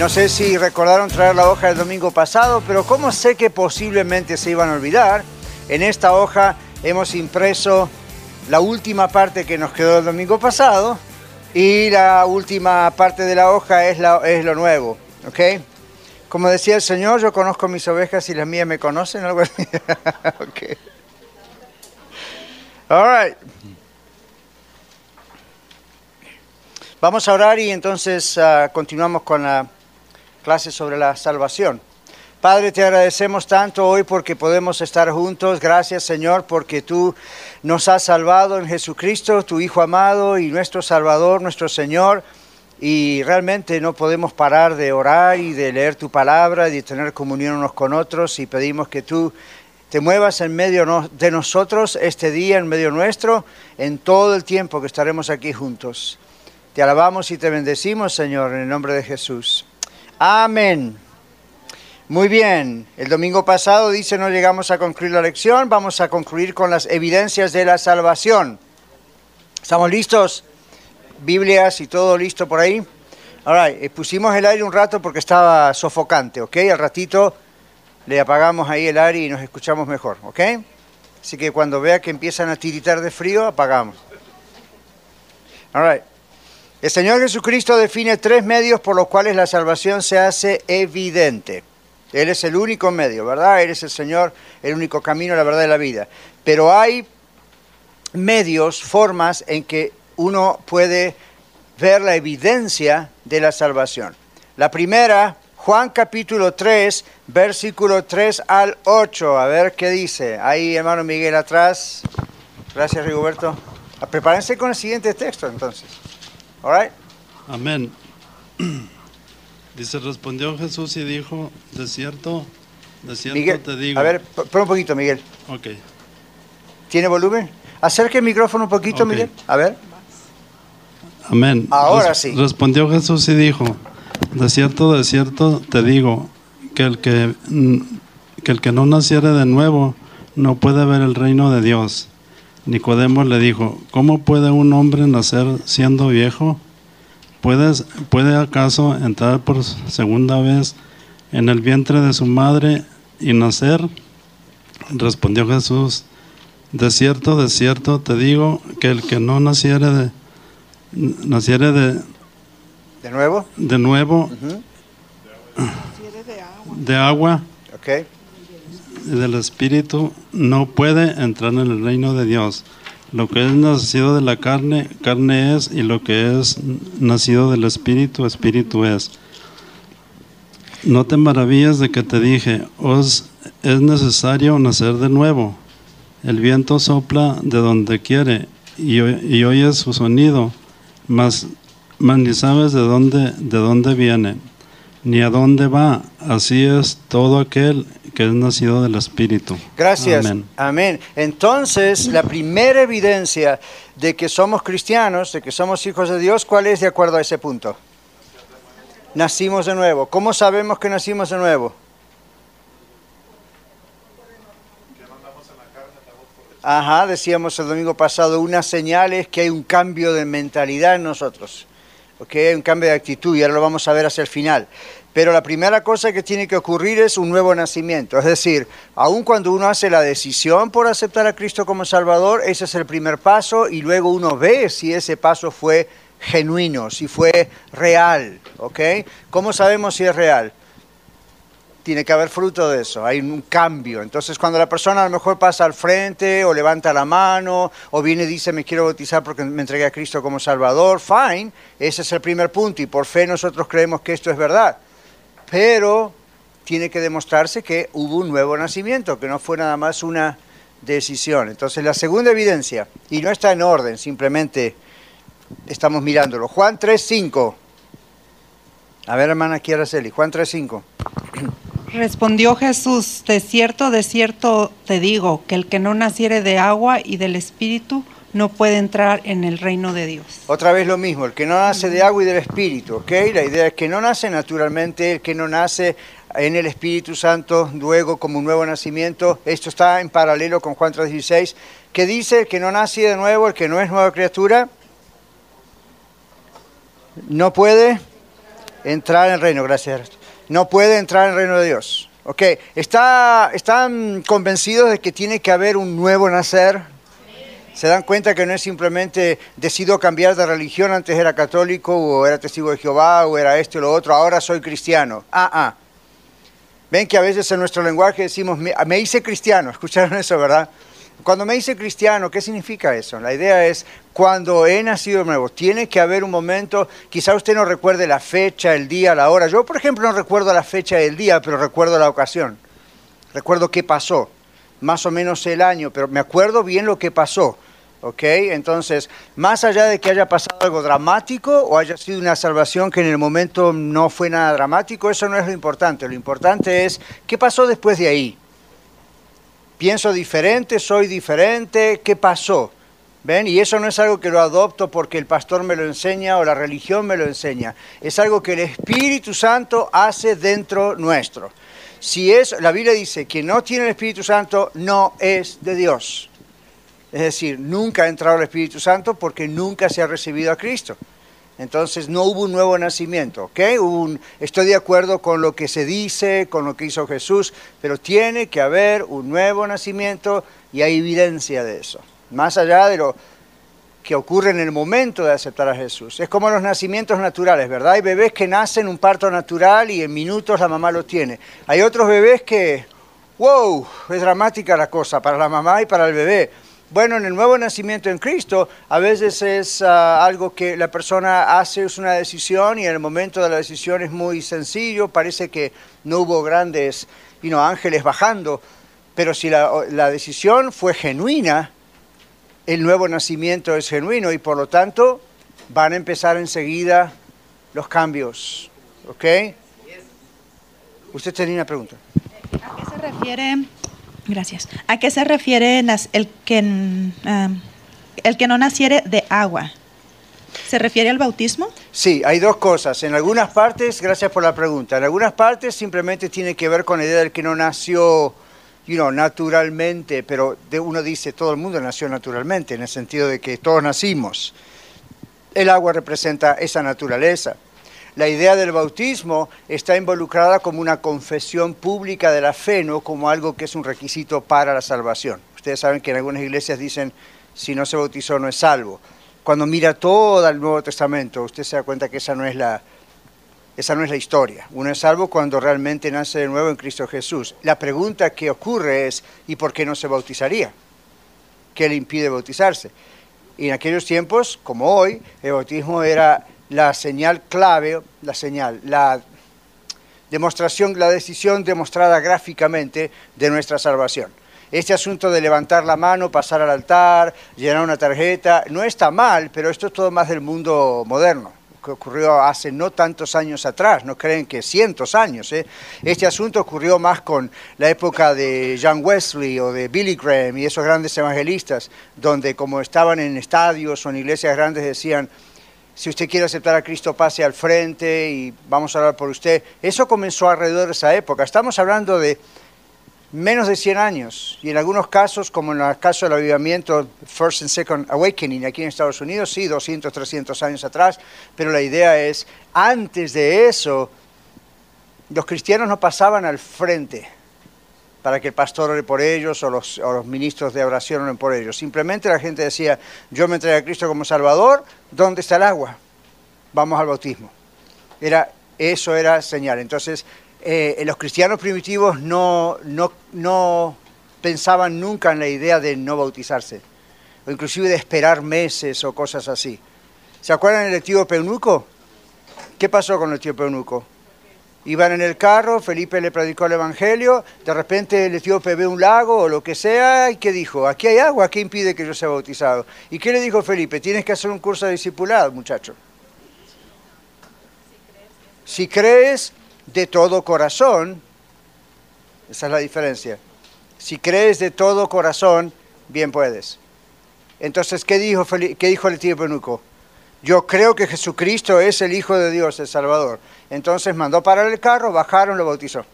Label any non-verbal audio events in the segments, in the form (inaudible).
no sé si recordaron traer la hoja del domingo pasado, pero como sé que posiblemente se iban a olvidar, en esta hoja hemos impreso la última parte que nos quedó el domingo pasado y la última parte de la hoja es, lo nuevo, ¿ok? Como decía el Señor, yo conozco mis ovejas y las mías me conocen, algo así. (laughs) ok. All right. Vamos a orar y entonces uh, continuamos con la clase sobre la salvación. Padre, te agradecemos tanto hoy porque podemos estar juntos. Gracias, Señor, porque tú nos has salvado en Jesucristo, tu Hijo amado y nuestro Salvador, nuestro Señor. Y realmente no podemos parar de orar y de leer tu palabra y de tener comunión unos con otros. Y pedimos que tú te muevas en medio de nosotros este día, en medio nuestro, en todo el tiempo que estaremos aquí juntos. Te alabamos y te bendecimos, Señor, en el nombre de Jesús. Amén. Muy bien, el domingo pasado dice no llegamos a concluir la lección, vamos a concluir con las evidencias de la salvación. ¿Estamos listos? Biblias y todo listo por ahí. Ahora, eh, pusimos el aire un rato porque estaba sofocante, ¿ok? Al ratito le apagamos ahí el aire y nos escuchamos mejor, ¿ok? Así que cuando vea que empiezan a tiritar de frío, apagamos. All right. El Señor Jesucristo define tres medios por los cuales la salvación se hace evidente. Él es el único medio, ¿verdad? Él es el Señor, el único camino, la verdad de la vida. Pero hay medios, formas en que uno puede ver la evidencia de la salvación. La primera, Juan capítulo 3, versículo 3 al 8. A ver qué dice. Ahí, hermano Miguel, atrás. Gracias, Rigoberto. Prepárense con el siguiente texto, entonces. Amén. (clears throat) Dice, respondió Jesús y dijo, de cierto, de cierto te digo. A ver, pon un poquito, Miguel. Ok. ¿Tiene volumen? Acerque el micrófono un poquito, Miguel. A ver. Amén. Ahora sí. Respondió Jesús y dijo, de cierto, de cierto te digo, que el que, que el que no naciere de nuevo no puede ver el reino de Dios. Nicodemo le dijo, ¿cómo puede un hombre nacer siendo viejo? ¿Puedes, ¿Puede acaso entrar por segunda vez en el vientre de su madre y nacer? Respondió Jesús, de cierto, de cierto te digo que el que no naciere de, naciere de, ¿De nuevo, de nuevo, de agua, okay del Espíritu no puede entrar en el reino de Dios. Lo que es nacido de la carne, carne es, y lo que es nacido del Espíritu, Espíritu es. No te maravilles de que te dije, os es necesario nacer de nuevo. El viento sopla de donde quiere y, y oyes su sonido, mas, mas ni sabes de dónde, de dónde viene ni a dónde va. Así es todo aquel que es nacido del Espíritu. Gracias. Amén. Entonces, la primera evidencia de que somos cristianos, de que somos hijos de Dios, ¿cuál es de acuerdo a ese punto? Nacimos de nuevo. ¿Cómo sabemos que nacimos de nuevo? Ajá, decíamos el domingo pasado, una señal es que hay un cambio de mentalidad en nosotros. Hay un cambio de actitud y ahora lo vamos a ver hacia el final. Pero la primera cosa que tiene que ocurrir es un nuevo nacimiento. Es decir, aun cuando uno hace la decisión por aceptar a Cristo como Salvador, ese es el primer paso y luego uno ve si ese paso fue genuino, si fue real. ¿ok? ¿Cómo sabemos si es real? tiene que haber fruto de eso, hay un cambio. Entonces cuando la persona a lo mejor pasa al frente o levanta la mano o viene y dice me quiero bautizar porque me entregué a Cristo como Salvador, fine, ese es el primer punto y por fe nosotros creemos que esto es verdad. Pero tiene que demostrarse que hubo un nuevo nacimiento, que no fue nada más una decisión. Entonces la segunda evidencia, y no está en orden, simplemente estamos mirándolo. Juan 3.5. A ver, hermana aquí Araceli, Juan 3.5. Respondió Jesús, de cierto, de cierto te digo, que el que no naciere de agua y del Espíritu no puede entrar en el reino de Dios. Otra vez lo mismo, el que no nace de agua y del Espíritu, ¿ok? La idea es que no nace naturalmente, el que no nace en el Espíritu Santo, luego como un nuevo nacimiento. Esto está en paralelo con Juan 3:16, que dice el que no nace de nuevo, el que no es nueva criatura, no puede entrar en el reino, gracias. No puede entrar en el reino de Dios. ¿Ok? ¿Está, ¿Están convencidos de que tiene que haber un nuevo nacer? ¿Se dan cuenta que no es simplemente decido cambiar de religión, antes era católico o era testigo de Jehová o era esto o lo otro, ahora soy cristiano? Ah, ah. Ven que a veces en nuestro lenguaje decimos, me, hice cristiano, (laughs) escucharon eso, ¿verdad? Cuando me dice cristiano, ¿qué significa eso? La idea es, cuando he nacido de nuevo, tiene que haber un momento, quizá usted no recuerde la fecha, el día, la hora. Yo, por ejemplo, no recuerdo la fecha del día, pero recuerdo la ocasión. Recuerdo qué pasó, más o menos el año, pero me acuerdo bien lo que pasó. ¿Ok? Entonces, más allá de que haya pasado algo dramático o haya sido una salvación que en el momento no fue nada dramático, eso no es lo importante. Lo importante es qué pasó después de ahí pienso diferente, soy diferente, ¿qué pasó? ¿Ven? Y eso no es algo que lo adopto porque el pastor me lo enseña o la religión me lo enseña. Es algo que el Espíritu Santo hace dentro nuestro. Si es, la Biblia dice que no tiene el Espíritu Santo no es de Dios. Es decir, nunca ha entrado el Espíritu Santo porque nunca se ha recibido a Cristo. Entonces no hubo un nuevo nacimiento, estoy de acuerdo con lo que se dice, con lo que hizo Jesús, pero tiene que haber un nuevo nacimiento y hay evidencia de eso. Más allá de lo que ocurre en el momento de aceptar a Jesús. Es como los nacimientos naturales, ¿verdad? Hay bebés que nacen un parto natural y en minutos la mamá lo tiene. Hay otros bebés que, wow, es dramática la cosa para la mamá y para el bebé bueno, en el nuevo nacimiento en Cristo, a veces es ah, algo que la persona hace, es una decisión y en el momento de la decisión es muy sencillo, parece que no hubo grandes ángeles bajando, pero si la decisión fue genuina, el nuevo nacimiento es genuino y por lo tanto van a empezar enseguida los cambios. ¿Ok? Usted tenía una pregunta. ¿A qué se refiere Gracias. ¿A qué se refiere el que, el que no naciere de agua? ¿Se refiere al bautismo? Sí, hay dos cosas. En algunas partes, gracias por la pregunta, en algunas partes simplemente tiene que ver con la idea del que no nació you know, naturalmente, pero de uno dice todo el mundo nació naturalmente, en el sentido de que todos nacimos. El agua representa esa naturaleza. La idea del bautismo está involucrada como una confesión pública de la fe, no como algo que es un requisito para la salvación. Ustedes saben que en algunas iglesias dicen, si no se bautizó no es salvo. Cuando mira todo el Nuevo Testamento, usted se da cuenta que esa no es la, esa no es la historia. Uno es salvo cuando realmente nace de nuevo en Cristo Jesús. La pregunta que ocurre es, ¿y por qué no se bautizaría? ¿Qué le impide bautizarse? Y en aquellos tiempos, como hoy, el bautismo era la señal clave, la señal, la demostración, la decisión demostrada gráficamente de nuestra salvación. Este asunto de levantar la mano, pasar al altar, llenar una tarjeta, no está mal, pero esto es todo más del mundo moderno, que ocurrió hace no tantos años atrás, no creen que cientos años. ¿eh? Este asunto ocurrió más con la época de John Wesley o de Billy Graham y esos grandes evangelistas, donde como estaban en estadios o en iglesias grandes decían, si usted quiere aceptar a Cristo, pase al frente y vamos a hablar por usted. Eso comenzó alrededor de esa época. Estamos hablando de menos de 100 años y en algunos casos, como en el caso del avivamiento First and Second Awakening aquí en Estados Unidos, sí, 200, 300 años atrás, pero la idea es, antes de eso, los cristianos no pasaban al frente para que el pastor ore por ellos o los, ministros de oración oren por ellos. Simplemente la gente decía, yo me entregué a Cristo como Salvador, ¿dónde está el agua? Vamos al bautismo. Era, eso era señal. Entonces, eh, los cristianos primitivos no, no, no pensaban nunca en la idea de no bautizarse, o inclusive de esperar meses o cosas así. ¿Se acuerdan del tío Peunuco? ¿Qué pasó con el tío Peunuco? Iban en el carro, Felipe le predicó el Evangelio, de repente el etíope ve un lago o lo que sea, ¿y qué dijo? Aquí hay agua, ¿qué impide que yo sea bautizado? ¿Y qué le dijo Felipe? Tienes que hacer un curso de discipulado, muchacho. Si crees de todo corazón, Esa es la diferencia. Si crees de todo corazón, bien puedes. Entonces, ¿qué dijo, qué dijo el tío Penuco? Yo creo que Jesucristo es el Hijo de Dios, el Salvador. Entonces mandó parar el carro, bajaron, lo bautizó.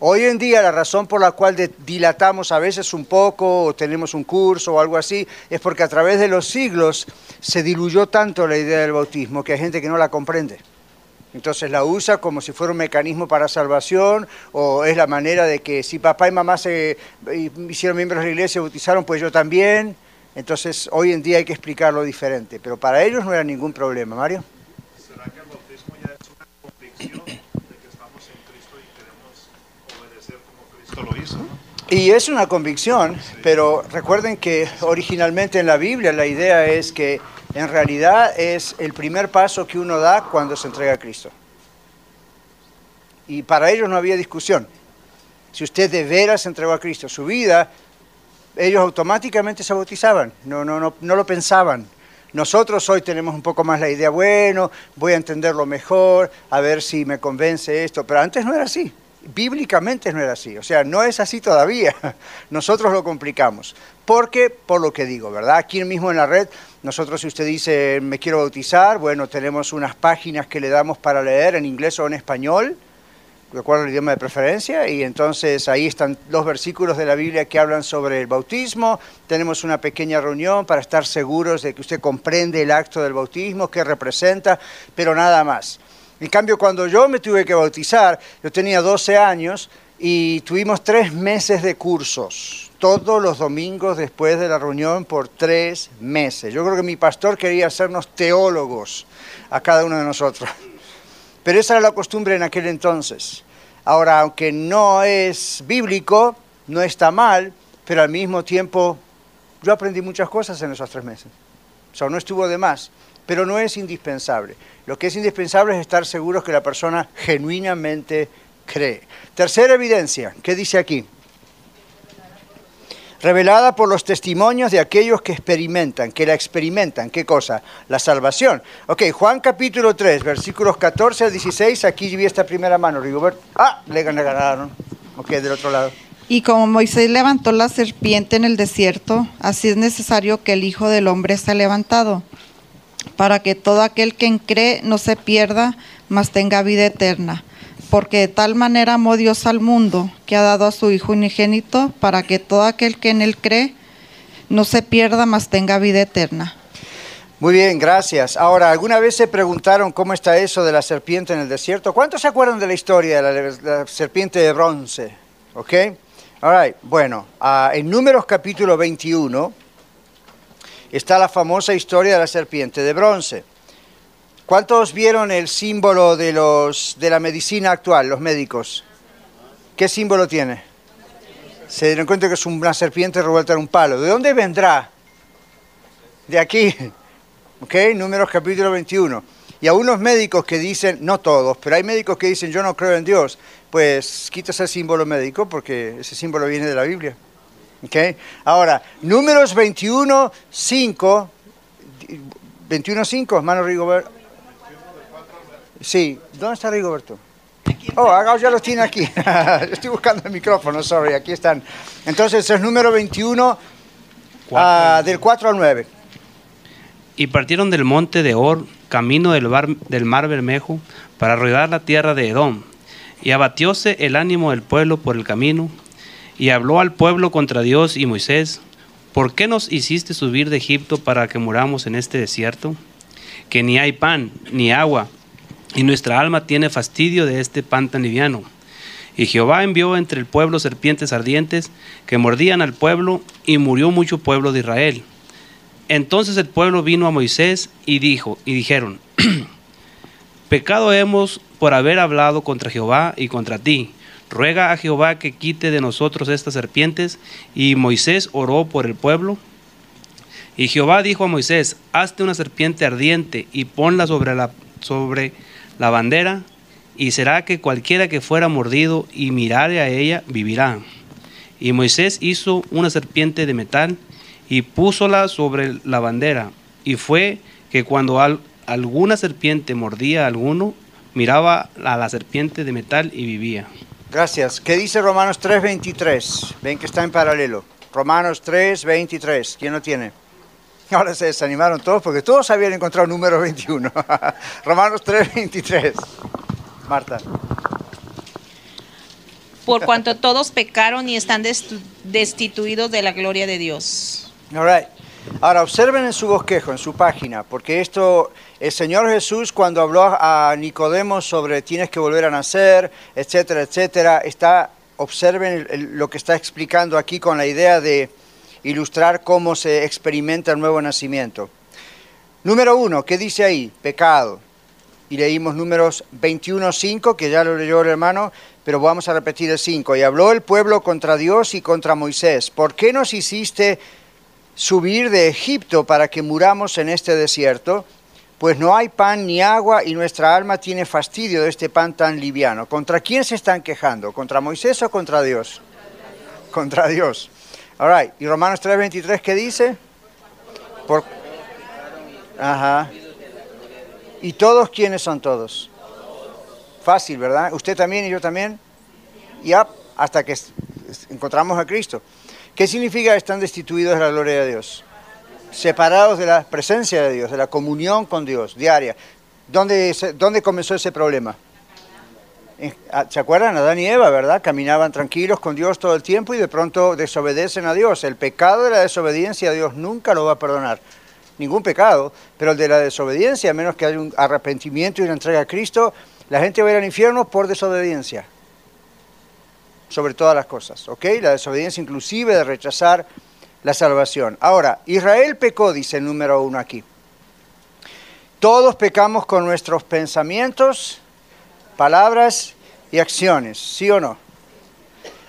Hoy en día la razón por la cual dilatamos a veces un poco o tenemos un curso o algo así es porque a través de los siglos se diluyó tanto la idea del bautismo que hay gente que no la comprende. Entonces la usa como si fuera un mecanismo para salvación o es la manera de que si papá y mamá se hicieron miembros de la iglesia y bautizaron, pues yo también. Entonces hoy en día hay que explicarlo diferente, pero para ellos no era ningún problema. Mario. ¿Será que el bautismo ya es una convicción de que estamos en Cristo y queremos obedecer como Cristo lo hizo? Y es una convicción, pero recuerden que originalmente en la Biblia la idea es que en realidad es el primer paso que uno da cuando se entrega a Cristo. Y para ellos no había discusión. Si usted de veras se entregó a Cristo, su vida, ellos automáticamente se bautizaban, no, no, no, no lo pensaban. Nosotros hoy tenemos un poco más la idea, bueno, voy a entenderlo mejor, a ver si me convence esto, pero antes no era así. Bíblicamente no era así, o sea, no es así todavía. (laughs) Nosotros lo complicamos. Porque, por lo que digo, ¿verdad? Aquí mismo en la red, nosotros si usted dice, me quiero bautizar, bueno, tenemos unas páginas que le damos para leer en inglés o en español, de acuerdo al idioma de preferencia, y entonces ahí están los versículos de la Biblia que hablan sobre el bautismo. Tenemos una pequeña reunión para estar seguros de que usted comprende el acto del bautismo, qué representa, pero nada más. En cambio, cuando yo me tuve que bautizar, yo tenía 12 años y tuvimos tres meses de cursos, todos los domingos después de la reunión por tres meses. Yo creo que mi pastor quería hacernos teólogos a cada uno de nosotros. Pero esa era la costumbre en aquel entonces. Ahora, aunque no es bíblico, no está mal, pero al mismo tiempo yo aprendí muchas cosas en esos tres meses. O sea, no estuvo de más pero no es indispensable. Lo que es indispensable es estar seguros que la persona genuinamente cree. Tercera evidencia, ¿qué dice aquí? Revelada por los testimonios de aquellos que experimentan, que la experimentan. ¿Qué cosa? La salvación. Ok, Juan capítulo 3, versículos 14 al 16. Aquí vi esta primera mano, Rigobert. Ah, le ganaron. Ok, del otro lado. Y como Moisés levantó la serpiente en el desierto, así es necesario que el Hijo del Hombre sea levantado para que todo aquel que cree no se pierda, mas tenga vida eterna. Porque de tal manera amó Dios al mundo, que ha dado a su Hijo unigénito, para que todo aquel que en él cree no se pierda, mas tenga vida eterna. Muy bien, gracias. Ahora, ¿alguna vez se preguntaron cómo está eso de la serpiente en el desierto? ¿Cuántos se acuerdan de la historia de la, serpiente de bronce? ¿Ok? All right. Bueno, uh, en Números capítulo 21, está la famosa historia de la serpiente de bronce. ¿Cuántos vieron el símbolo de, los, de la medicina actual, los médicos? ¿Qué símbolo tiene? Se dieron cuenta que es una serpiente revuelta en un palo. ¿De dónde vendrá? De aquí. (laughs) ¿Ok? Números capítulo 21. Y a unos médicos que dicen, no todos, pero hay médicos que dicen yo no creo en Dios, pues quitas el símbolo médico porque ese símbolo viene de la Biblia. Okay. Ahora, números 21, 5, 21, 5, hermano Rigoberto. Sí, ¿dónde está Rigoberto? Oh, ya los tiene aquí. (laughs) Estoy buscando el micrófono, sorry, aquí están. Entonces es número 21, uh, del 4 al 9. Y partieron del monte de Or, camino del, bar, del mar Bermejo, para rodear la tierra de Edom. Y abatióse el ánimo del pueblo por el camino, y habló al pueblo contra Dios y Moisés, ¿por qué nos hiciste subir de Egipto para que muramos en este desierto? Que ni hay pan ni agua, y nuestra alma tiene fastidio de este pan tan liviano. Y Jehová envió entre el pueblo serpientes ardientes que mordían al pueblo, y murió mucho pueblo de Israel. Entonces el pueblo vino a Moisés y dijo, y dijeron, (clears throat) Pecado hemos por haber hablado contra Jehová y contra ti ruega a Jehová que quite de nosotros estas serpientes. Y Moisés oró por el pueblo. Y Jehová dijo a Moisés, hazte una serpiente ardiente y ponla sobre la, sobre la bandera, y será que cualquiera que fuera mordido y mirare a ella vivirá. Y Moisés hizo una serpiente de metal y púsola sobre la bandera. Y fue que cuando alguna serpiente mordía a alguno, miraba a la serpiente de metal y vivía. Gracias. ¿Qué dice Romanos 3:23? Ven que está en paralelo. Romanos 3:23. ¿Quién lo tiene? (laughs) Ahora se desanimaron todos porque todos habían encontrado el número 21. (laughs) Romanos 3:23. Marta. Por cuanto todos pecaron y están destituidos de la gloria de Dios. All right. Ahora observen en su bosquejo, en su página, porque esto, el Señor Jesús cuando habló a Nicodemo sobre tienes que volver a nacer, etcétera, etcétera, está, observen lo que está explicando aquí con la idea de ilustrar cómo se experimenta el nuevo nacimiento. Número uno, ¿qué dice ahí? Pecado. Y leímos números 21.5, que ya lo leyó el hermano, pero vamos a repetir el 5. Y habló el pueblo contra Dios y contra Moisés. ¿Por qué nos hiciste subir de Egipto para que muramos en este desierto? Pues no hay pan ni agua y nuestra alma tiene fastidio de este pan tan liviano. ¿Contra quién se están quejando? ¿Contra Moisés o contra Dios? Contra Dios. All. ¿Y Romanos 3:23 qué dice? Por... Ajá. ¿Y todos quiénes son todos? Fácil, ¿verdad? ¿Usted también y yo también? Ya, hasta que encontramos a Cristo. ¿Qué significa están destituidos de la gloria de Dios? Separados de la presencia de Dios, de la comunión con Dios diaria. ¿Dónde, dónde comenzó ese problema? Ah, ¿Se acuerdan? Adán y Eva, ¿verdad? Caminaban tranquilos con Dios todo el tiempo y de pronto desobedecen a Dios. El pecado de la desobediencia a Dios nunca lo va a perdonar. Ningún pecado, pero el de la desobediencia, a menos que haya un arrepentimiento y una entrega a Cristo, la gente va a ir al infierno por desobediencia. Sobre todas las cosas, ¿ok? La desobediencia inclusive de rechazar la salvación. Ahora, Israel pecó, dice el número uno aquí. Todos pecamos con nuestros pensamientos, palabras y acciones, ¿sí o no?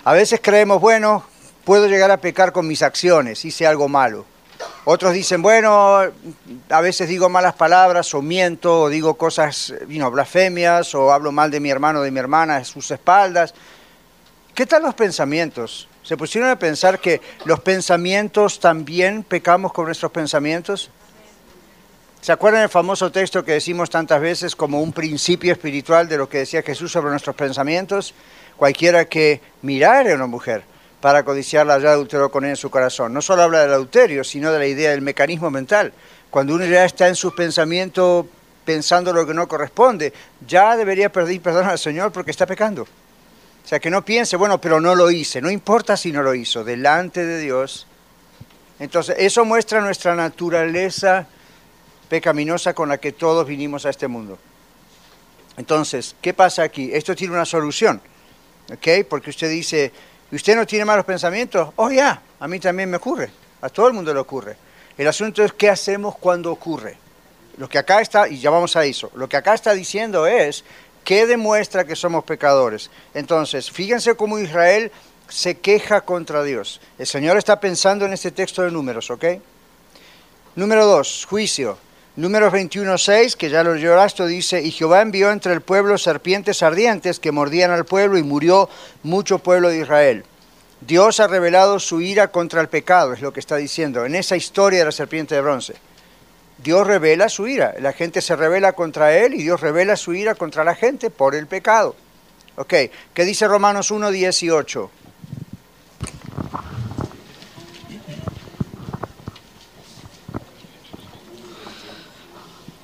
A veces creemos, bueno, puedo llegar a pecar con mis acciones, hice algo malo. Otros dicen, bueno, a veces digo malas palabras o miento o digo cosas, you blasfemias o hablo mal de mi hermano o de mi hermana a sus espaldas. ¿Qué tal los pensamientos? ¿Se pusieron a pensar que los pensamientos también pecamos con nuestros pensamientos? ¿Se acuerdan del famoso texto que decimos tantas veces como un principio espiritual de lo que decía Jesús sobre nuestros pensamientos? Cualquiera que mirare a una mujer para codiciarla ya adulteró con él en su corazón. No solo habla del adulterio, sino de la idea del mecanismo mental. Cuando uno ya está en sus pensamientos pensando lo que no corresponde, ya debería pedir perdón al Señor porque está pecando. O sea, que no piense, bueno, pero no lo hice. No importa si no lo hizo, delante de Dios. Entonces, eso muestra nuestra naturaleza pecaminosa con la que todos vinimos a este mundo. Entonces, ¿qué pasa aquí? Esto tiene una solución, ¿ok? Porque usted dice, ¿usted no tiene malos pensamientos? Oh, ya, a mí también me ocurre, a todo el mundo le ocurre. El asunto es qué hacemos cuando ocurre. Lo que acá está, y ya vamos a eso, lo que acá está diciendo es ¿Qué demuestra que somos pecadores? Entonces, fíjense cómo Israel se queja contra Dios. El Señor está pensando en este texto de números, ¿ok? Número 2, juicio. Números 21.6, que ya lo lloraste, dice, y Jehová envió entre el pueblo serpientes ardientes que mordían al pueblo y murió mucho pueblo de Israel. Dios ha revelado su ira contra el pecado, es lo que está diciendo, en esa historia de la serpiente de bronce. Dios revela su ira. La gente se revela contra Él y Dios revela su ira contra la gente por el pecado. Ok, ¿qué dice Romanos 1, 18?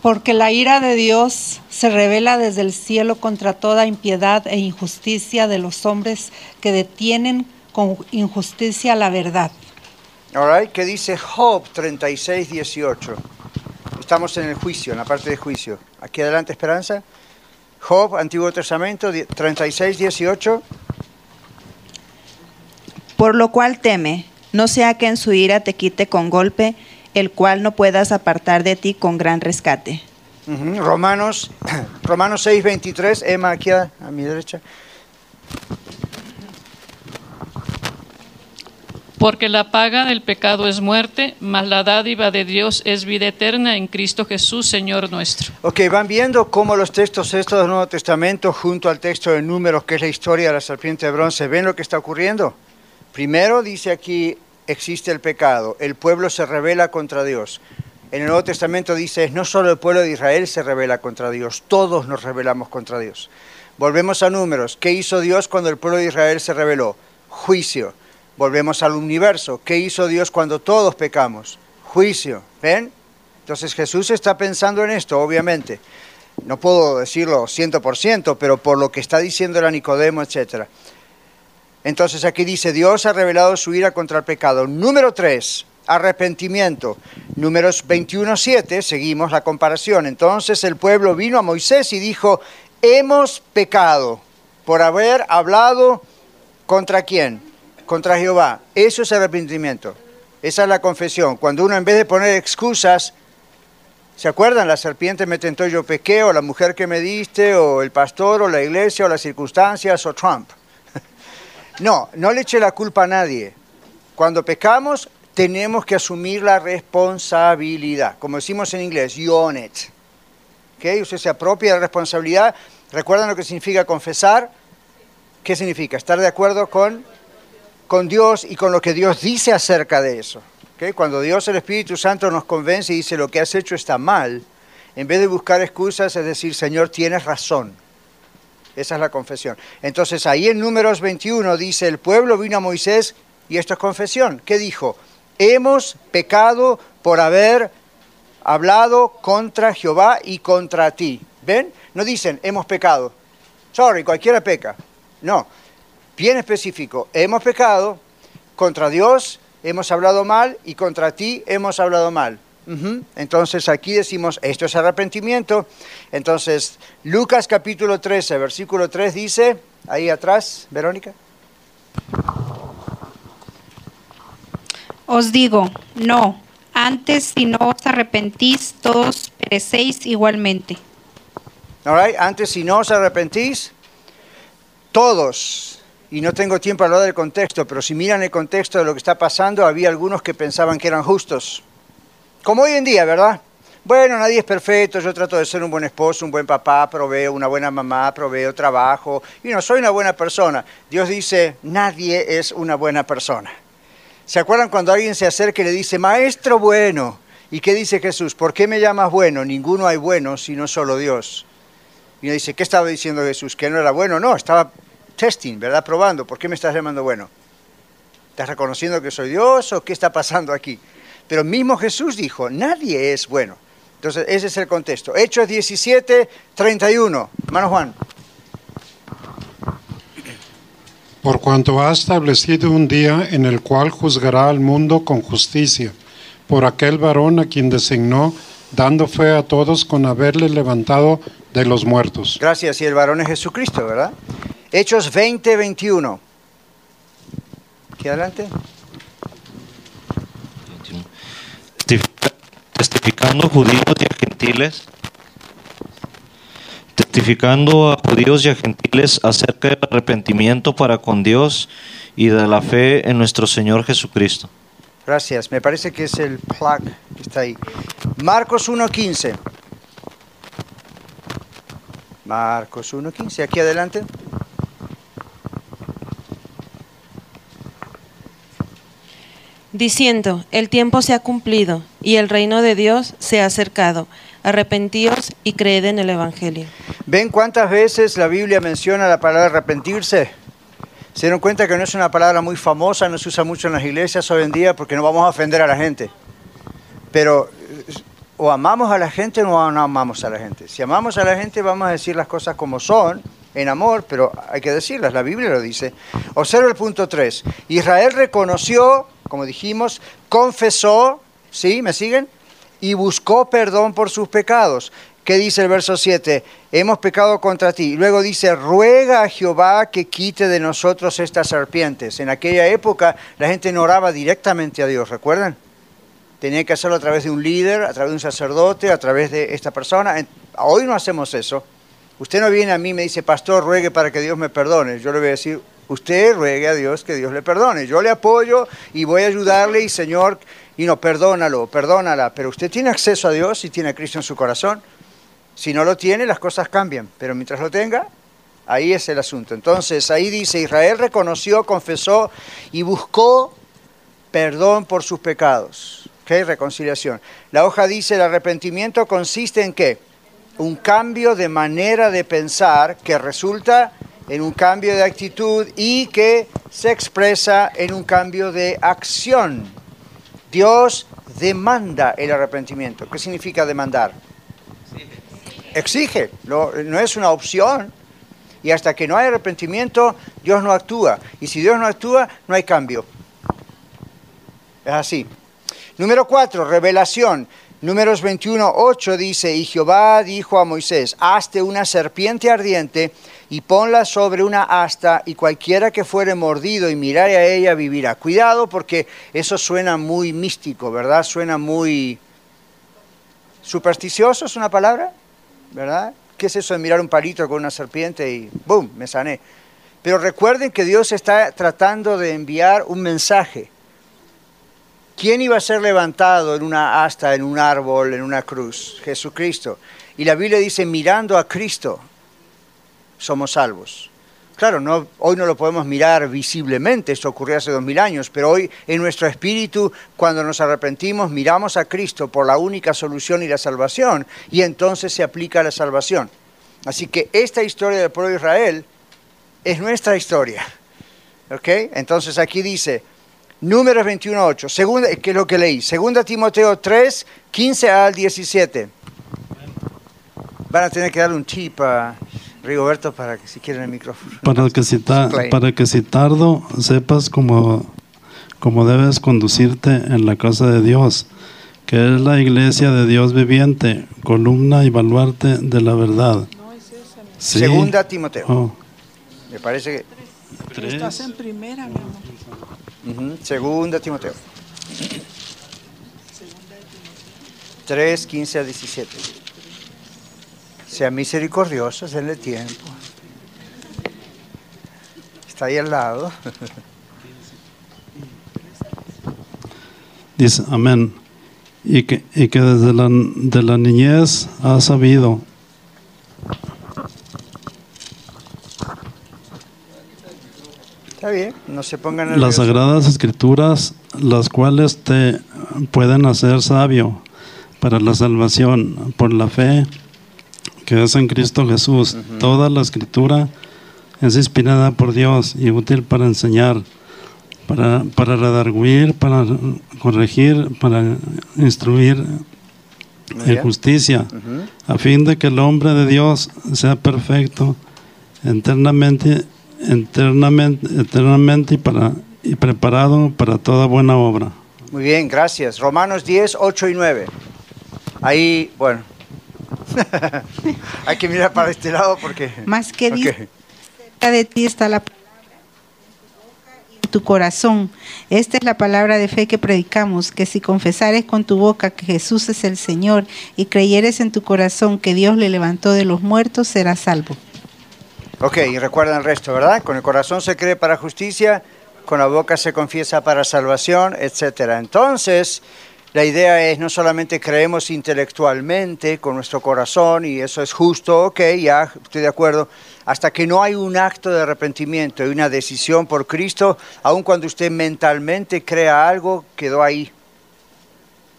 Porque la ira de Dios se revela desde el cielo contra toda impiedad e injusticia de los hombres que detienen con injusticia la verdad. All right, ¿qué dice Job 36, 18? Estamos en el juicio, en la parte de juicio. Aquí adelante, Esperanza. Job, Antiguo Testamento, 36, 18. Por lo cual teme, no sea que en su ira te quite con golpe, el cual no puedas apartar de ti con gran rescate. Romanos, (clears throat) Romanos 6, 23. Emma, aquí a, a mi derecha. Porque la paga del pecado es muerte, mas la dádiva de Dios es vida eterna en Cristo Jesús, Señor nuestro. Ok, van viendo cómo los textos estos del Nuevo Testamento junto al texto de Números, que es la historia de la serpiente de bronce, ¿ven lo que está ocurriendo? Primero dice aquí, existe el pecado, el pueblo se revela contra Dios. En el Nuevo Testamento dice, no solo el pueblo de Israel se revela contra Dios, todos nos rebelamos contra Dios. Volvemos a números. ¿Qué hizo Dios cuando el pueblo de Israel se rebeló? Juicio. Volvemos al universo. ¿Qué hizo Dios cuando todos pecamos? Juicio. ¿Ven? Entonces Jesús está pensando en esto, obviamente. No puedo decirlo 100%, pero por lo que está diciendo el Nicodemo, etc. Entonces aquí dice, Dios ha revelado su ira contra el pecado. Número 3, arrepentimiento. Números 21.7, seguimos la comparación. Entonces el pueblo vino a Moisés y dijo, hemos pecado por haber hablado contra quién? Contra Jehová. Eso es arrepentimiento. Esa es la confesión. Cuando uno en vez de poner excusas, ¿se acuerdan? La serpiente me tentó, yo pequé, o la mujer que me diste, o el pastor, o la iglesia, o las circunstancias, o Trump. (laughs) No, no le eche la culpa a nadie. Cuando pecamos, tenemos que asumir la responsabilidad. Como decimos en inglés, you own it. ¿Okay? Usted se apropia de la responsabilidad. ¿Recuerdan lo que significa confesar? ¿Qué significa? Estar de acuerdo con, con Dios y con lo que Dios dice acerca de eso. Cuando Dios, el Espíritu Santo, nos convence y dice lo que has hecho está mal, en vez de buscar excusas, es decir, Señor, tienes razón. Esa es la confesión. Entonces ahí en números 21 dice, el pueblo vino a Moisés y esto es confesión. ¿Qué dijo? hemos pecado por haber hablado contra Jehová y contra ti. ¿Ven? No dicen, hemos pecado. Sorry, cualquiera peca. No, bien específico. Hemos pecado contra Dios, hemos hablado mal y contra ti hemos hablado mal. Entonces aquí decimos, esto es arrepentimiento. Entonces, Lucas capítulo 13, versículo 3 dice, ahí atrás, Verónica. Os digo, no, antes si no os arrepentís, todos perecéis igualmente. All right, Antes, si no os arrepentís, todos, y no tengo tiempo para hablar del contexto, pero si miran el contexto de lo que está pasando, había algunos que pensaban que eran justos. Como hoy en día, ¿verdad? Bueno, nadie es perfecto, yo trato de ser un buen esposo, un buen papá, proveo una buena mamá, proveo trabajo, y no soy una buena persona. Dios dice, nadie es una buena persona. ¿Se acuerdan cuando alguien se acerca y le dice, maestro bueno? ¿Y qué dice Jesús? ¿Por qué me llamas bueno? Ninguno hay bueno, sino solo Dios. Y uno dice, ¿qué estaba diciendo Jesús? ¿Que no era bueno? No, estaba testing, ¿verdad? Probando. ¿Por qué me estás llamando bueno? ¿Estás reconociendo que soy Dios o qué está pasando aquí? Pero mismo Jesús dijo, nadie es bueno. Entonces, ese es el contexto. Hechos 17, 31. Hermano Juan. por cuanto ha establecido un día en el cual juzgará al mundo con justicia, por aquel varón a quien designó, dando fe a todos con haberle levantado de los muertos. Gracias. Y el varón es Jesucristo, ¿verdad? Hechos 20, 21. Aquí adelante. testificando judíos y a gentiles, testificando a judíos y a gentiles acerca del arrepentimiento para con Dios y de la fe en nuestro Señor Jesucristo. Gracias. Me parece que es el plug que está ahí. Marcos 1.15. Marcos 1.15. Aquí adelante. Diciendo, el tiempo se ha cumplido y el reino de Dios se ha acercado. Arrepentíos y creed en el Evangelio. ¿Ven cuántas veces la Biblia menciona la palabra arrepentirse? Se dieron cuenta que no es una palabra muy famosa, no se usa mucho en las iglesias hoy en día porque no vamos a ofender a la gente. Pero o amamos a la gente o no amamos a la gente. Si amamos a la gente vamos a decir las cosas como son, en amor, pero hay que decirlas, la Biblia lo dice. Observa el punto 3. Israel reconoció, como dijimos, confesó, ¿sí? ¿Me siguen? Y buscó perdón por sus pecados. ¿Qué dice el verso 7? Hemos pecado contra ti. Luego dice, ruega a Jehová que quite de nosotros estas serpientes. En aquella época la gente no oraba directamente a Dios, ¿recuerdan? Tenía que hacerlo a través de un líder, a través de un sacerdote, a través de esta persona. Hoy no hacemos eso. Usted no viene a mí y me dice, pastor, ruegue para que Dios me perdone. Yo le voy a decir, usted ruegue a Dios que Dios le perdone. Yo le apoyo y voy a ayudarle y Señor, y no, perdónalo, perdónala. Pero usted tiene acceso a Dios y tiene Cristo en su corazón. Si no lo tiene, las cosas cambian. Pero mientras lo tenga, ahí es el asunto. Entonces, ahí dice, Israel reconoció, confesó y buscó perdón por sus pecados. ¿Qué? Reconciliación. La hoja dice, el arrepentimiento consiste en qué? un cambio de manera de pensar que resulta en un cambio de actitud y que se expresa en un cambio de acción. Dios demanda el arrepentimiento. ¿Qué significa demandar? Exige, no, no es una opción. Y hasta que no hay arrepentimiento, Dios no actúa. Y si Dios no actúa, no hay cambio. Es así. Número cuatro, revelación. Números 21, 8 dice, y Jehová dijo a Moisés, hazte una serpiente ardiente y ponla sobre una asta, y cualquiera que fuere mordido y mirare a ella vivirá. Cuidado porque eso suena muy místico, ¿verdad? Suena muy supersticioso, es una palabra, ¿verdad? ¿Qué es eso de mirar un palito con una serpiente y ¡boom! me sané? Pero recuerden que Dios está tratando de enviar un mensaje. ¿Quién iba a ser levantado en una asta, en un árbol, en una cruz? Jesucristo. Y la Biblia dice, mirando a Cristo, somos salvos. Claro, no, hoy no lo podemos mirar visiblemente, esto ocurrió hace dos mil años, pero hoy en nuestro espíritu, cuando nos arrepentimos, miramos a Cristo por la única solución y la salvación, y entonces se aplica la salvación. Así que esta historia del pueblo de Israel es nuestra historia. (laughs) ¿Ok? Entonces aquí dice, Números 21.8, segunda, que es lo que leí, segunda Timoteo 3, 15 al 17. Van a tener que darle un tip a Rigoberto para que si quieren el micrófono. Para que si, ta- para que si tardo sepas cómo, cómo debes conducirte en la casa de Dios, que es la iglesia de Dios viviente, columna y baluarte de la verdad. Sí. Segunda Timoteo. Oh, Me parece que... Estás en primera, mi amor. Ujú, Segunda Timoteo. 3, 15 a 17. Sea misericordioso, denle tiempo. Está ahí al lado. (laughs) Dice, amén. Y que, y que desde la, de la niñez has sabido Está bien, no se pongan nerviosos. las sagradas escrituras, las cuales te pueden hacer sabio para la salvación por la fe que es en Cristo Jesús. Toda la escritura es inspirada por Dios y útil para enseñar, para, para redarguir, para corregir, para instruir en justicia, a fin de que el hombre de Dios sea perfecto, eternamente, eternamente, eternamente y, para, y preparado para toda buena obra. Muy bien, gracias. Romanos 10, 8 y 9. Ahí, bueno. (laughs) Hay que mirar para este lado porque... Más que Ok. dice, cerca de ti está la palabra en tu corazón. Esta es la palabra de fe que predicamos, que si confesares con tu boca que Jesús es el Señor y creyeres en tu corazón que Dios le levantó de los muertos, serás salvo. Ok, y recuerdan el resto, ¿verdad? Con el corazón se cree para justicia, con la boca se confiesa para salvación, etcétera. Entonces, la idea es no solamente creemos intelectualmente con nuestro corazón y eso es justo, ok, ya estoy de acuerdo, hasta que no hay un acto de arrepentimiento y una decisión por Cristo, aun cuando usted mentalmente crea algo, quedó ahí.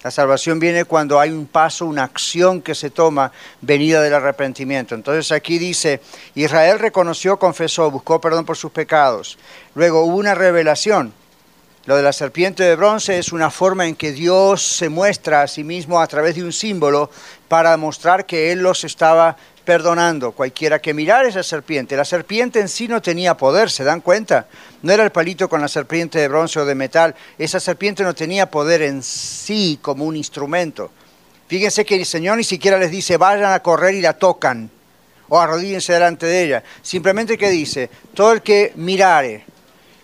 La salvación viene cuando hay un paso, una acción que se toma venida del arrepentimiento. Entonces aquí dice, Israel reconoció, confesó, buscó perdón por sus pecados. Luego hubo una revelación. Lo de la serpiente de bronce es una forma en que Dios se muestra a sí mismo a través de un símbolo para mostrar que Él los estaba perdonando. Cualquiera que mirara esa serpiente, la serpiente en sí no tenía poder, ¿se dan cuenta? No era el palito con la serpiente de bronce o de metal, esa serpiente no tenía poder en sí como un instrumento. Fíjense que el Señor ni siquiera les dice vayan a correr y la tocan o arrodíllense delante de ella. Simplemente que dice, todo el que mirare,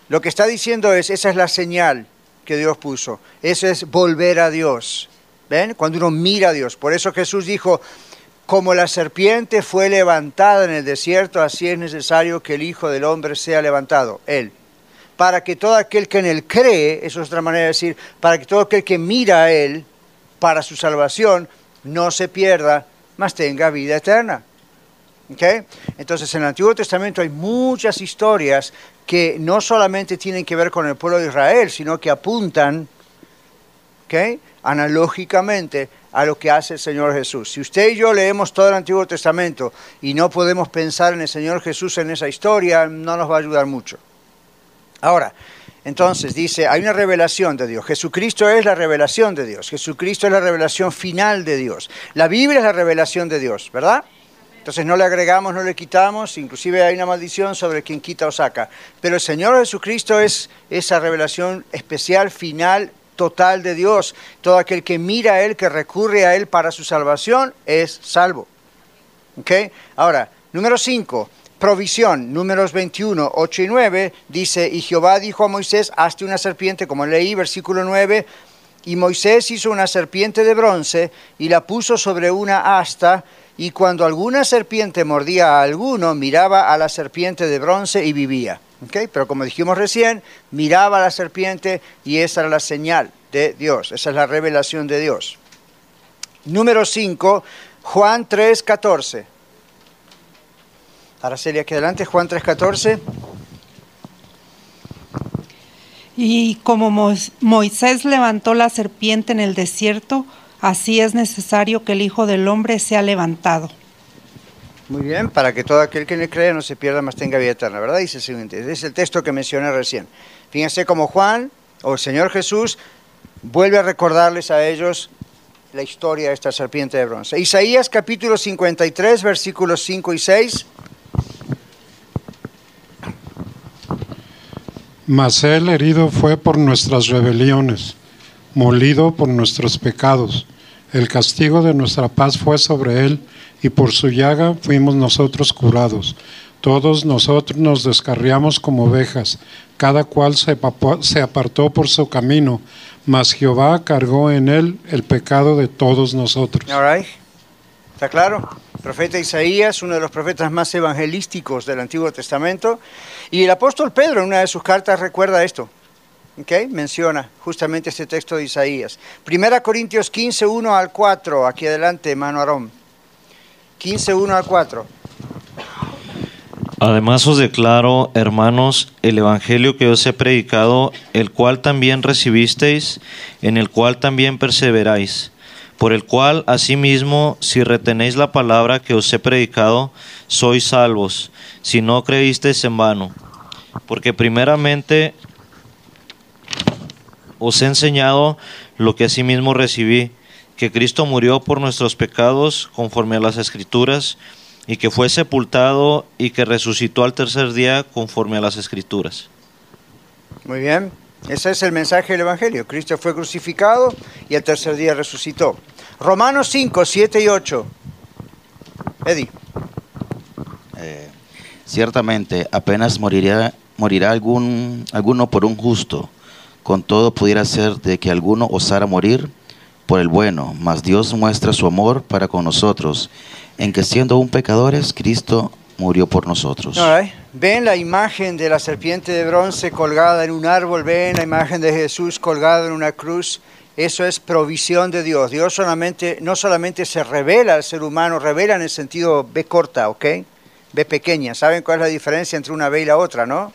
lo que está diciendo es, esa es la señal que Dios puso. Eso es volver a Dios. ¿Ven? Cuando uno mira a Dios. Por eso Jesús dijo, como la serpiente fue levantada en el desierto, así es necesario que el Hijo del Hombre sea levantado, Él. Para que todo aquel que en Él cree, eso es otra manera de decir, para que todo aquel que mira a Él para su salvación, no se pierda, mas tenga vida eterna. Entonces en el Antiguo Testamento hay muchas historias que no solamente tienen que ver con el pueblo de Israel, sino que apuntan analógicamente a lo que hace el Señor Jesús. Si usted y yo leemos todo el Antiguo Testamento y no podemos pensar en el Señor Jesús en esa historia, no nos va a ayudar mucho. Ahora, entonces dice, hay una revelación de Dios. Jesucristo es la revelación de Dios. Jesucristo es la revelación final de Dios. La Biblia es la revelación de Dios, ¿verdad? Entonces no le agregamos, no le quitamos, inclusive hay una maldición sobre quien quita o saca. Pero el Señor Jesucristo es esa revelación especial, final, total de Dios. Todo aquel que mira a Él, que recurre a Él para su salvación, es salvo. ¿Ok? Ahora, número 5, provisión. Números 21, 8 y 9 dice, y Jehová dijo a Moisés, hazte una serpiente, como leí, versículo 9, y Moisés hizo una serpiente de bronce y la puso sobre una asta y cuando alguna serpiente mordía a alguno, miraba a la serpiente de bronce y vivía. Pero como dijimos recién, miraba a la serpiente y esa era la señal de Dios, esa es la revelación de Dios. Número 5, Juan 3, 14. Araceli, aquí adelante, Juan 3, 14. Y como Mois- Moisés levantó la serpiente en el desierto, así es necesario que el Hijo del Hombre sea levantado. Muy bien, para que todo aquel que le cree no se pierda, mas tenga vida eterna, ¿verdad? Dice el siguiente, es el texto que mencioné recién. Fíjense cómo Juan o el Señor Jesús vuelve a recordarles a ellos la historia de esta serpiente de bronce. Isaías capítulo 53, versículos 5 y 6. Mas él herido fue por nuestras rebeliones, molido por nuestros pecados. El castigo de nuestra paz fue sobre él, y por su llaga fuimos nosotros curados. Todos nosotros nos descarriamos como ovejas, cada cual se, se apartó por su camino, mas Jehová cargó en él el pecado de todos nosotros. ¿Está claro? Profeta Isaías, uno de los profetas más evangelísticos del Antiguo Testamento. Y el apóstol Pedro en una de sus cartas recuerda esto. ¿Ok? Menciona justamente este texto de Isaías. Primera Corintios 15, 1 al 4. Aquí adelante, hermano Aarón. 15, 1 al 4. Además os declaro, hermanos, el Evangelio que os he predicado, el cual también recibisteis, en el cual también perseveráis, por el cual asimismo, si retenéis la palabra que os he predicado, sois salvos, si no creísteis en vano. Porque primeramente os he enseñado lo que asimismo recibí, que Cristo murió por nuestros pecados conforme a las Escrituras, y que fue sepultado y que resucitó al tercer día conforme a las Escrituras. Muy bien. Ese es el mensaje del Evangelio. Cristo fue crucificado y el tercer día resucitó. Romanos 5, 7 y 8. Eddie. Eh, ciertamente, apenas morirá, morirá algún, alguno por un justo. Con todo pudiera ser de que alguno osara morir por el bueno, mas Dios muestra su amor para con nosotros, en que siendo aún pecadores, Cristo murió por nosotros. Ven la imagen de la serpiente de bronce colgada en un árbol, ven la imagen de Jesús colgado en una cruz. Eso es provisión de Dios. Dios solamente, no solamente se revela al ser humano, revela en el sentido B corta, ¿ok? B pequeña. ¿Saben cuál es la diferencia entre una B y la otra, no?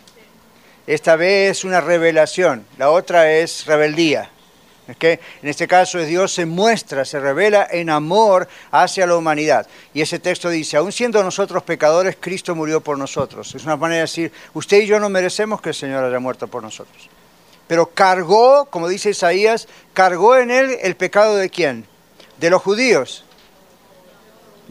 Esta B es una revelación, la otra es rebeldía. ¿ok? En este caso es Dios se muestra, se revela en amor hacia la humanidad. Y ese texto dice, aun siendo nosotros pecadores, Cristo murió por nosotros. Es una manera de decir, usted y yo no merecemos que el Señor haya muerto por nosotros. Pero cargó, como dice Isaías, cargó en él el pecado de quién? De los judíos.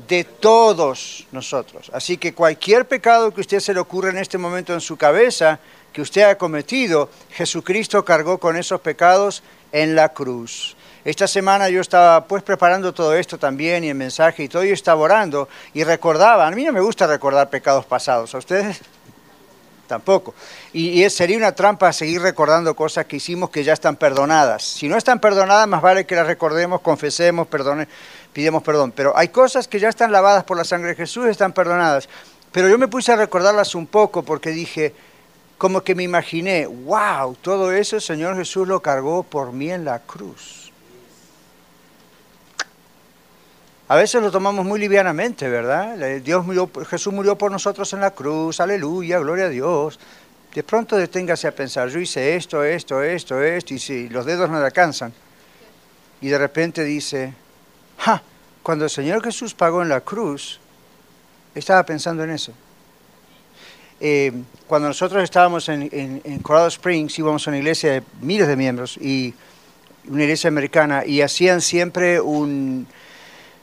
De todos nosotros. Así que cualquier pecado que usted se le ocurra en este momento en su cabeza, que usted ha cometido, Jesucristo cargó con esos pecados en la cruz. Esta semana yo estaba pues preparando todo esto también y el mensaje y todo, yo estaba orando y recordaba, a mí no me gusta recordar pecados pasados, ¿a ustedes? (laughs) Tampoco. Y, y sería una trampa seguir recordando cosas que hicimos que ya están perdonadas. Si no están perdonadas, más vale que las recordemos, confesemos, perdone, pidamos perdón. Pero hay cosas que ya están lavadas por la sangre de Jesús, están perdonadas. Pero yo me puse a recordarlas un poco porque dije, como que me imaginé, wow, todo eso el Señor Jesús lo cargó por mí en la cruz. A veces lo tomamos muy livianamente, ¿verdad? Dios murió, Jesús murió por nosotros en la cruz, aleluya, gloria a Dios. De pronto deténgase a pensar, yo hice esto, esto, esto, esto, y si los dedos no le alcanzan. Y de repente dice, Ja, cuando el Señor Jesús pagó en la cruz, estaba pensando en eso. Eh, cuando nosotros estábamos en, en, Colorado Springs, íbamos a una iglesia de miles de miembros, y una iglesia americana, y hacían siempre un,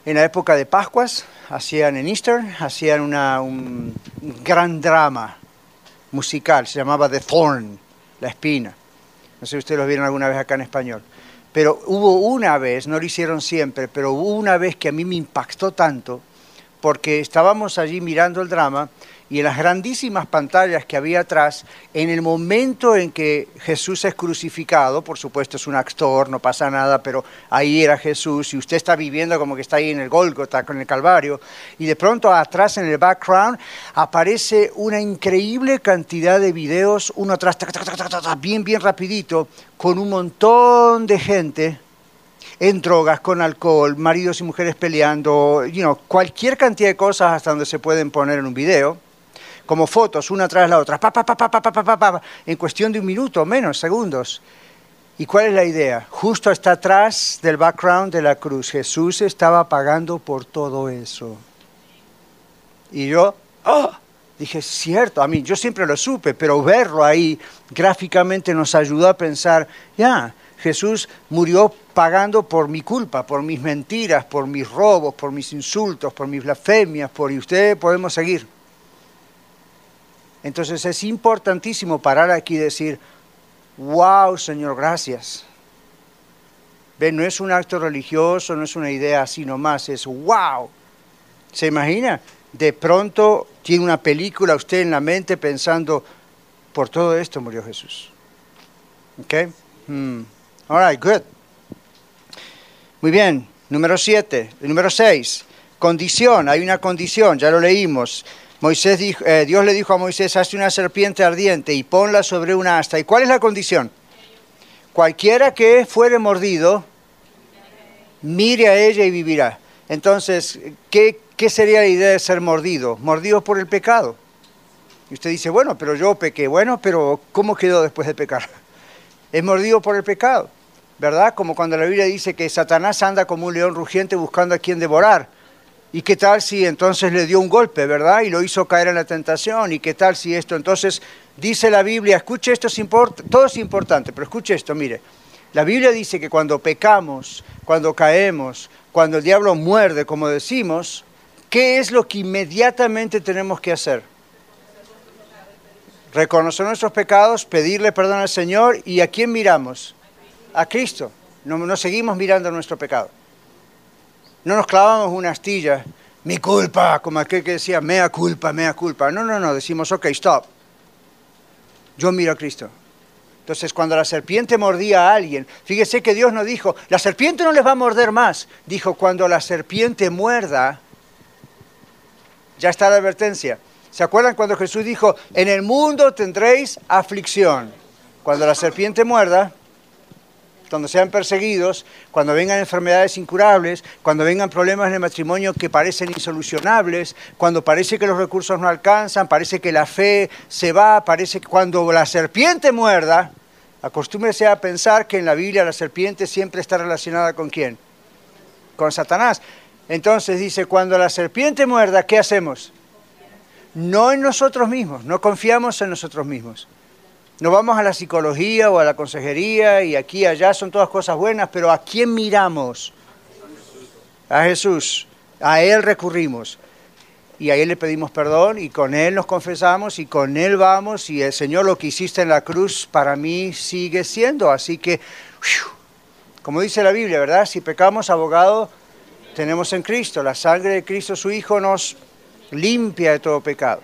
en la época de Pascuas, hacían en Easter, hacían una, un, un gran drama musical, se llamaba The Thorn, la espina. No sé si ustedes lo vieron alguna vez acá en español. Pero hubo una vez, no lo hicieron siempre, pero hubo una vez que a mí me impactó tanto, porque estábamos allí mirando el drama y en las grandísimas pantallas que había atrás, en el momento en que Jesús es crucificado, por supuesto es un actor, no pasa nada, pero ahí era Jesús y usted está viviendo como que está ahí en el Gólgota con el Calvario, y de pronto atrás en el background aparece una increíble cantidad de videos, uno atrás, bien, bien rapidito, con un montón de gente en drogas, con alcohol, maridos y mujeres peleando, you know, cualquier cantidad de cosas hasta donde se pueden poner en un video como fotos, una tras la otra, pa, pa, pa, en cuestión de un minuto, menos segundos. ¿Y cuál es la idea? Justo hasta atrás del background de la cruz, Jesús estaba pagando por todo eso. Y yo, ¡oh! dije, cierto, a mí, yo siempre lo supe, pero verlo ahí gráficamente nos ayudó a pensar, ya, yeah, Jesús murió pagando por mi culpa, por mis mentiras, por mis robos, por mis insultos, por mis blasfemias, por y ustedes podemos seguir. Entonces es importantísimo parar aquí y decir, wow, Señor, gracias. Ven, no es un acto religioso, no es una idea así nomás, es wow. ¿Se imagina? De pronto tiene una película usted en la mente pensando, por todo esto murió Jesús. ¿Ok? Hmm. All right, good. Muy bien. Número siete. Número seis. Condición. Hay una condición, ya lo leímos. Moisés dijo, eh, Dios le dijo a Moisés, hazte una serpiente ardiente y ponla sobre una asta. ¿Y cuál es la condición? Cualquiera que fuere mordido, mire a ella y vivirá. Entonces, ¿qué, ¿qué sería la idea de ser mordido? Mordido por el pecado. Y usted dice, bueno, pero yo pequé. Bueno, pero ¿cómo quedó después de pecar? (laughs) Es mordido por el pecado, ¿verdad? Como cuando la Biblia dice que Satanás anda como un león rugiente buscando a quien devorar. ¿Y qué tal si entonces le dio un golpe, verdad? Y lo hizo caer en la tentación. ¿Y qué tal si esto? Entonces dice la Biblia, escuche esto, es todo es importante, pero escuche esto, mire. La Biblia dice que cuando pecamos, cuando caemos, cuando el diablo muerde, como decimos, ¿qué es lo que inmediatamente tenemos que hacer? Reconocer nuestros pecados, pedirle perdón al Señor y ¿a quién miramos? A Cristo. No, no seguimos mirando nuestro pecado. No nos clavamos una astilla, mi culpa, como aquel que decía, mea culpa, mea culpa. No, no, no, decimos, ok, stop. Yo miro a Cristo. Entonces, cuando la serpiente mordía a alguien, fíjese que Dios no dijo, la serpiente no les va a morder más. Dijo, cuando la serpiente muerda, ya está la advertencia. ¿Se acuerdan cuando Jesús dijo, en el mundo tendréis aflicción? Cuando la serpiente muerda, cuando sean perseguidos, cuando vengan enfermedades incurables, cuando vengan problemas en el matrimonio que parecen insolucionables, cuando parece que los recursos no alcanzan, parece que la fe se va, parece que cuando la serpiente muerda, acostúmbrese a pensar que en la Biblia la serpiente siempre está relacionada con quién? Con Satanás. Entonces dice, cuando la serpiente muerda, ¿qué hacemos? No en nosotros mismos, no confiamos en nosotros mismos. No vamos a la psicología o a la consejería y aquí y allá son todas cosas buenas, pero ¿a quién miramos? A Jesús. A Él recurrimos. Y a Él le pedimos perdón y con Él nos confesamos y con Él vamos y el Señor lo que hiciste en la cruz para mí sigue siendo. Así que, como dice la Biblia, ¿verdad? Si pecamos, abogado, tenemos en Cristo. La sangre de Cristo, su Hijo, nos limpia de todo pecado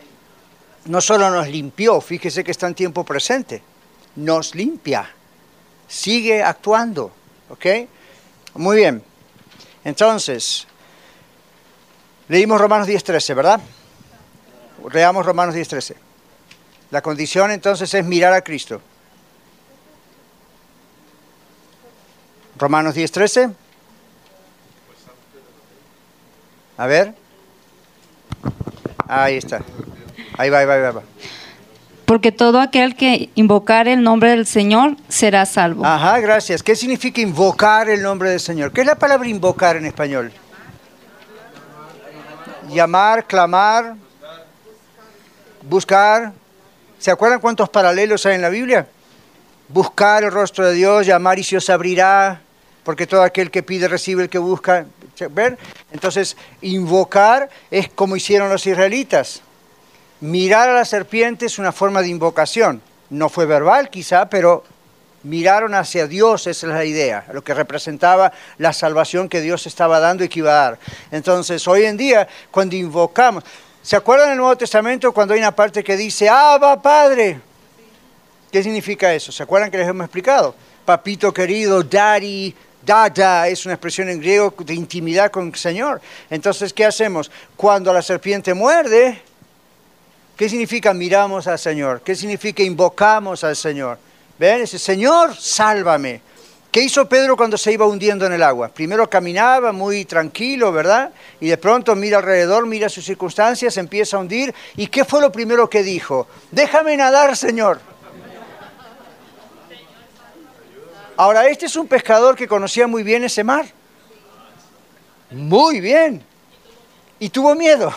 no solo nos limpió, fíjese que está en tiempo presente, nos limpia, sigue actuando, ¿ok? Muy bien. Entonces, leímos Romanos 10.13, ¿verdad? Leamos Romanos 10.13. La condición entonces es mirar a Cristo. Romanos 10.13. A ver. Ahí está. Ahí va, ahí va, ahí va. Porque todo aquel que invocar el nombre del Señor será salvo. Ajá, gracias. ¿Qué significa invocar el nombre del Señor? ¿Qué es la palabra invocar en español? llamar, clamar, buscar. ¿Se acuerdan cuántos paralelos hay en la Biblia? Buscar el rostro de Dios, llamar y se os abrirá, porque todo aquel que pide recibe el que busca. ¿Ven? Entonces, invocar es como hicieron los israelitas. Mirar a la serpiente es una forma de invocación. No fue verbal quizá, pero miraron hacia Dios, esa es la idea, lo que representaba la salvación que Dios estaba dando y que iba a dar. Entonces, hoy en día, cuando invocamos, ¿se acuerdan del Nuevo Testamento cuando hay una parte que dice, Abba Padre? ¿Qué significa eso? ¿Se acuerdan que les hemos explicado? Papito querido, daddy, dada, es una expresión en griego de intimidad con el Señor. Entonces, ¿qué hacemos? Cuando la serpiente muerde, ¿qué significa miramos al Señor? ¿Qué significa invocamos al Señor? ¿Ven? Dice, Señor, sálvame. ¿Qué hizo Pedro cuando se iba hundiendo en el agua? Primero caminaba muy tranquilo, ¿verdad? Y de pronto mira alrededor, mira sus circunstancias, empieza a hundir. ¿Y qué fue lo primero que dijo? Déjame nadar, Señor. Ahora, este es un pescador que conocía muy bien ese mar. Muy bien. Y tuvo miedo.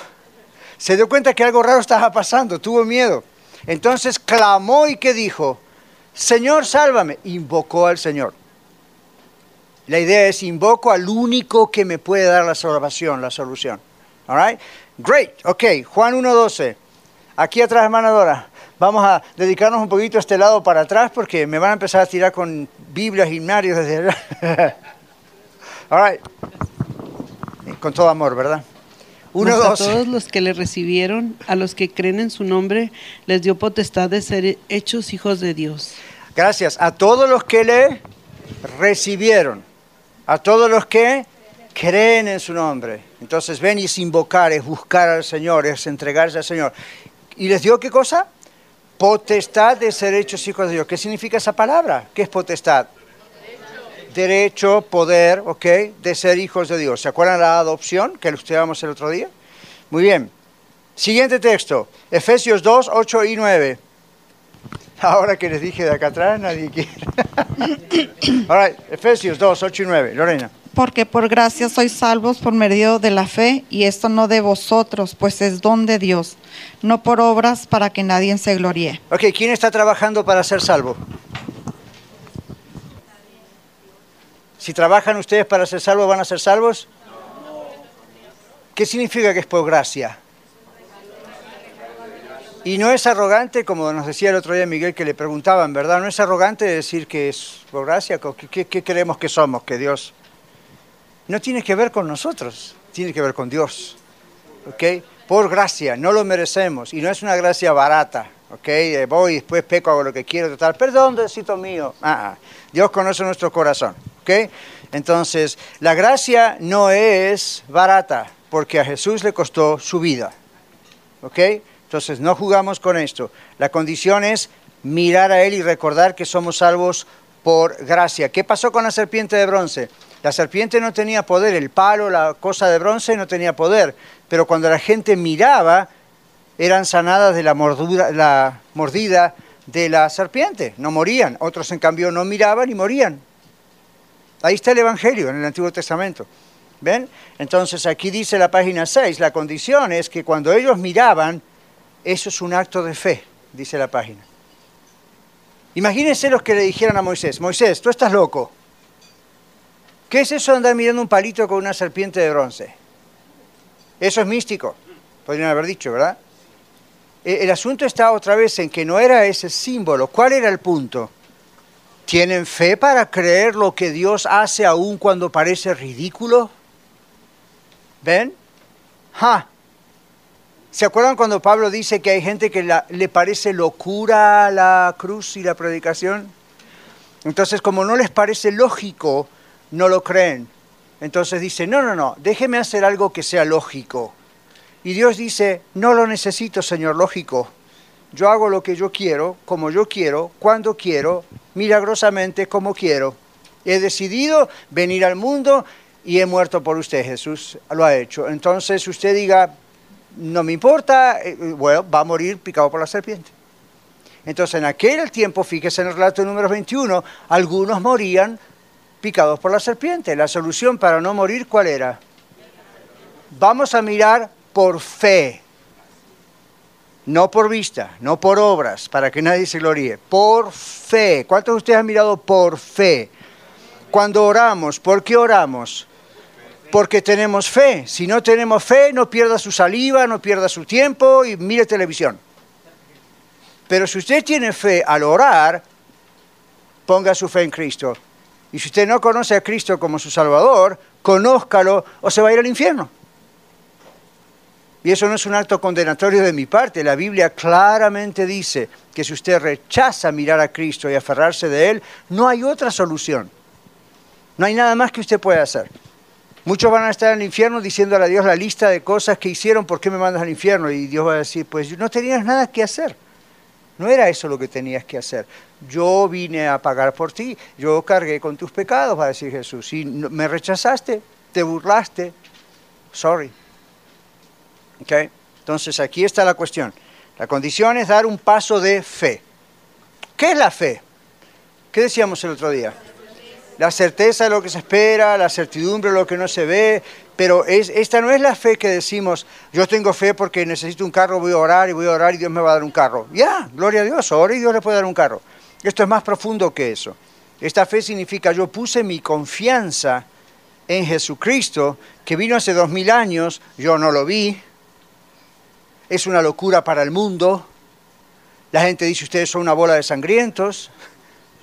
Se dio cuenta que algo raro estaba pasando, tuvo miedo. Entonces clamó y ¿qué dijo? Señor, sálvame. Invocó al Señor. La idea es invoco al único que me puede dar la salvación, la solución. All right? Great. Ok, Juan 1.12. Aquí atrás, hermana Dora. Vamos a dedicarnos un poquito a este lado para atrás porque me van a empezar a tirar con Biblias y Marios desde allá. (laughs) All right. Con todo amor, ¿verdad? Mas a 1.12. todos los que le recibieron, a los que creen en su nombre, les dio potestad de ser hechos hijos de Dios. Gracias. A todos los que le recibieron. A todos los que creen en su nombre. Entonces ven y es invocar, es buscar al Señor, es entregarse al Señor. ¿Y les dio qué cosa? Potestad de ser hechos hijos de Dios. ¿Qué significa esa palabra? ¿Qué es potestad? Derecho, poder, ¿ok? De ser hijos de Dios. ¿Se acuerdan la adopción que lo estudiamos el otro día? Muy bien. Siguiente texto. Efesios 2, 8 y 9. (laughs) Ahora que les dije de acá atrás, nadie quiere. (laughs) All right. Efesios 2, 8 y 9. Lorena. Porque por gracia sois salvos por medio de la fe, y esto no de vosotros, pues es don de Dios, no por obras para que nadie se gloríe. Ok, ¿quién está trabajando para ser salvo? Si trabajan ustedes para ser salvos, ¿van a ser salvos? ¿Qué significa que es por gracia? Y no es arrogante, como nos decía el otro día Miguel que le preguntaban, ¿verdad? No es arrogante decir que es por gracia. ¿Qué, qué- creemos que somos? Que Dios... No tiene que ver con nosotros, tiene que ver con Dios. ¿Ok? Por gracia, no lo merecemos. Y no es una gracia barata. ¿Ok? Voy y después peco, hago lo que quiero, total. Perdón, Diosito mío. Ah, ah. Dios conoce nuestro corazón. Entonces, la gracia no es barata, porque a Jesús le costó su vida. Entonces, no jugamos con esto. La condición es mirar a Él y recordar que somos salvos por gracia. ¿Qué pasó con la serpiente de bronce? La serpiente no tenía poder, el palo, la cosa de bronce no tenía poder, pero cuando la gente miraba, eran sanadas de la, la mordida de la serpiente, no morían. Otros, en cambio, no miraban y morían. Ahí está el Evangelio en el Antiguo Testamento. ¿Ven? Entonces aquí dice la página 6, la condición es que cuando ellos miraban, eso es un acto de fe, dice la página. Imagínense los que le dijeran a Moisés, Moisés, tú estás loco. ¿Qué es eso de andar mirando un palito con una serpiente de bronce? Eso es místico, podrían haber dicho, ¿verdad? E- El asunto está otra vez en que no era ese símbolo. ¿Cuál era el punto? ¿Tienen fe para creer lo que Dios hace aún cuando parece ridículo? ¿Ven? ¡Ja! ¿Se acuerdan cuando Pablo dice que hay gente que le parece locura la cruz y la predicación? Entonces, como no les parece lógico, no lo creen. Entonces dice, no, no, no, déjeme hacer algo que sea lógico. Y Dios dice, no lo necesito, Señor, lógico. Yo hago lo que yo quiero, como yo quiero, cuando quiero, milagrosamente como quiero. He decidido venir al mundo y he muerto por usted, Jesús lo ha hecho. Entonces usted diga, no me importa, eh, bueno, va a morir picado por la serpiente. Entonces en aquel tiempo, fíjese en el relato número 21, algunos morían picados por la serpiente. La solución para no morir, ¿cuál era? Vamos a mirar por fe. No por vista, no por obras, para que nadie se gloríe. Por fe. ¿Cuántos de ustedes han mirado por fe? Cuando oramos, ¿por qué oramos? Porque tenemos fe. Si no tenemos fe, no pierda su saliva, no pierda su tiempo y mire televisión. Pero si usted tiene fe al orar, ponga su fe en Cristo. Y si usted no conoce a Cristo como su Salvador, conózcalo o se va a ir al infierno. Y eso no es un acto condenatorio de mi parte. La Biblia claramente dice que si usted rechaza mirar a Cristo y aferrarse de Él, no hay otra solución. No hay nada más que usted pueda hacer. Muchos van a estar en el infierno diciéndole a Dios la lista de cosas que hicieron, ¿por qué me mandas al infierno? Y Dios va a decir, pues no tenías nada que hacer. No era eso lo que tenías que hacer. Yo vine a pagar por ti, yo cargué con tus pecados, va a decir Jesús. Si me rechazaste, te burlaste, sorry. ¿Okay? Entonces aquí está la cuestión. La condición es dar un paso de fe. ¿Qué es la fe? ¿Qué decíamos el otro día? La certeza de lo que se espera, la certidumbre de lo que no se ve, pero es, esta no es la fe que decimos, yo tengo fe porque necesito un carro, voy a orar y voy a orar y Dios me va a dar un carro. Ya, gloria a Dios, ora y Dios le puede dar un carro. Esto es más profundo que eso. Esta fe significa yo puse mi confianza en Jesucristo, que vino hace dos mil años, yo no lo vi, es una locura para el mundo. La gente dice, ustedes son una bola de sangrientos,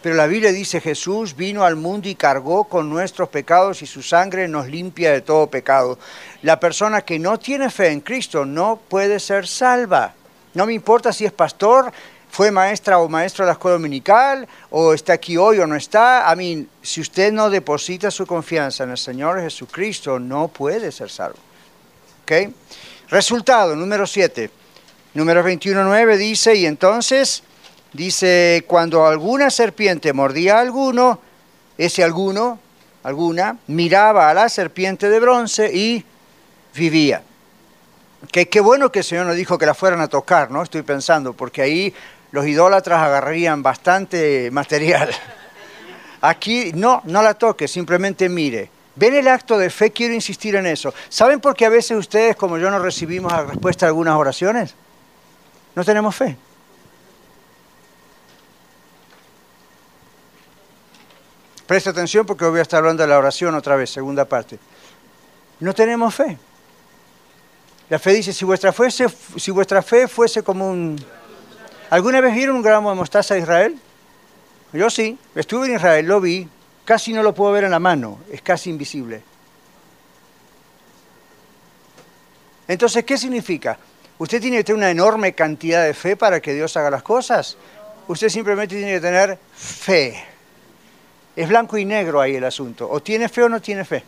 pero la Biblia dice, Jesús vino al mundo y cargó con nuestros pecados y su sangre nos limpia de todo pecado. La persona que no tiene fe en Cristo no puede ser salva. No me importa si es pastor, fue maestra o maestro de la escuela dominical, o está aquí hoy o no está. A mí, si usted no deposita su confianza en el Señor Jesucristo, no puede ser salvo. ¿Ok? Resultado, número 7. Número 21.9 dice, y entonces, dice, cuando alguna serpiente mordía a alguno, ese alguno, alguna, miraba a la serpiente de bronce y vivía. Que qué bueno que el Señor nos dijo que la fueran a tocar, ¿no? Estoy pensando, porque ahí los idólatras agarrarían bastante material. Aquí no, no la toque, simplemente mire. ¿Ven el acto de fe? Quiero insistir en eso. ¿Saben por qué a veces ustedes, como yo, no recibimos la respuesta a algunas oraciones? No tenemos fe. Presta atención porque voy a estar hablando de la oración otra vez, segunda parte. No tenemos fe. La fe dice, si vuestra fe, si vuestra fe fuese como un... ¿Alguna vez vieron un gramo de mostaza de Israel? Yo sí, estuve en Israel, lo vi, casi no lo puedo ver en la mano, es casi invisible. Entonces, ¿qué significa? Usted tiene que tener una enorme cantidad de fe para que Dios haga las cosas. Usted simplemente tiene que tener fe. Es blanco y negro ahí el asunto. O tiene fe o no tiene fe.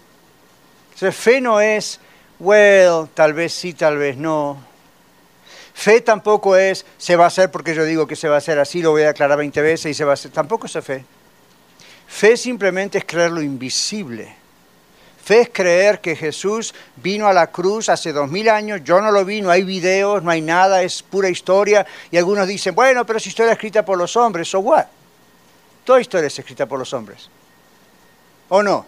Entonces, fe no es, well, tal vez sí, tal vez no. Fe tampoco es, se va a hacer porque yo digo que se va a hacer así, lo voy a aclarar 20 veces y se va a hacer. Tampoco es fe. Fe simplemente es creer lo invisible. Fe es creer que Jesús vino a la cruz hace dos mil años, yo no lo vi, no hay videos, no hay nada, es pura historia. Y algunos dicen, bueno, pero es historia escrita por los hombres, ¿so what? Toda historia es escrita por los hombres. ¿O no?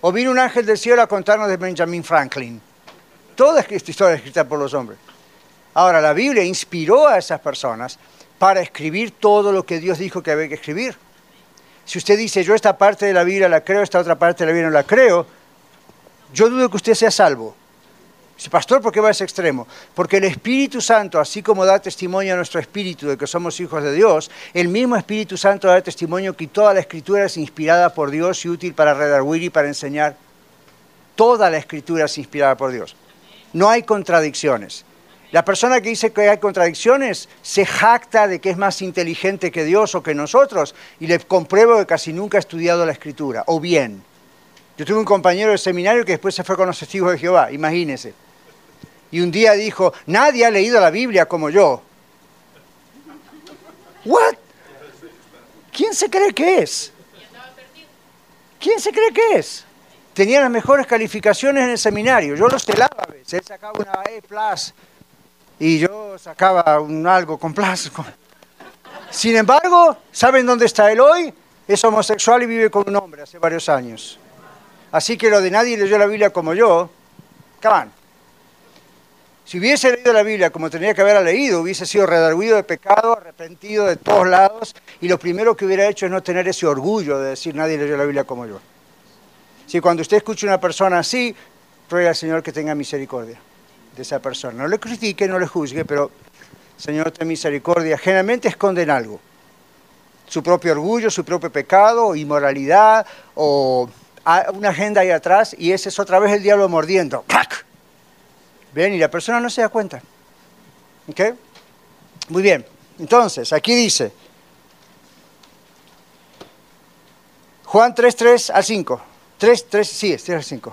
O vino un ángel del cielo a contarnos de Benjamin Franklin. Toda esta historia es escrita por los hombres. Ahora, la Biblia inspiró a esas personas para escribir todo lo que Dios dijo que había que escribir. Si usted dice, yo esta parte de la Biblia la creo, esta otra parte de la Biblia no la creo, yo dudo que usted sea salvo. Dice, pastor, ¿por qué va a ese extremo? Porque el Espíritu Santo, así como da testimonio a nuestro espíritu de que somos hijos de Dios, el mismo Espíritu Santo da testimonio que toda la Escritura es inspirada por Dios y útil para redarguir y para enseñar. Toda la Escritura es inspirada por Dios. No hay contradicciones. La persona que dice que hay contradicciones se jacta de que es más inteligente que Dios o que nosotros y le compruebo que casi nunca ha estudiado la escritura, o bien. Yo tuve un compañero de seminario que después se fue con los testigos de Jehová, imagínese. Y un día dijo, nadie ha leído la Biblia como yo. ¿What? ¿Quién se cree que es? ¿Quién se cree que es? Tenía las mejores calificaciones en el seminario. Yo los celaba a veces. Él sacaba una E y yo sacaba un algo con plástico. Sin embargo, ¿saben dónde está él hoy? Es homosexual y vive con un hombre hace varios años. Así que lo de nadie leyó la Biblia como yo, come Si hubiese leído la Biblia como tenía que haberla leído, hubiese sido redarguido de pecado, arrepentido de todos lados, y lo primero que hubiera hecho es no tener ese orgullo de decir nadie leyó la Biblia como yo. Si cuando usted escucha una persona así, ruega al Señor que tenga misericordia de esa persona. No le critique, no le juzgue, pero Señor, ten misericordia. Generalmente esconden algo. Su propio orgullo, su propio pecado, inmoralidad, o una agenda ahí atrás, y ese es otra vez el diablo mordiendo. ¡Clac! Ven, y la persona no se da cuenta. ¿Ok? Muy bien. Entonces, aquí dice, Juan 3, 3 al 5. 3, 3, sí, es 3 al 5.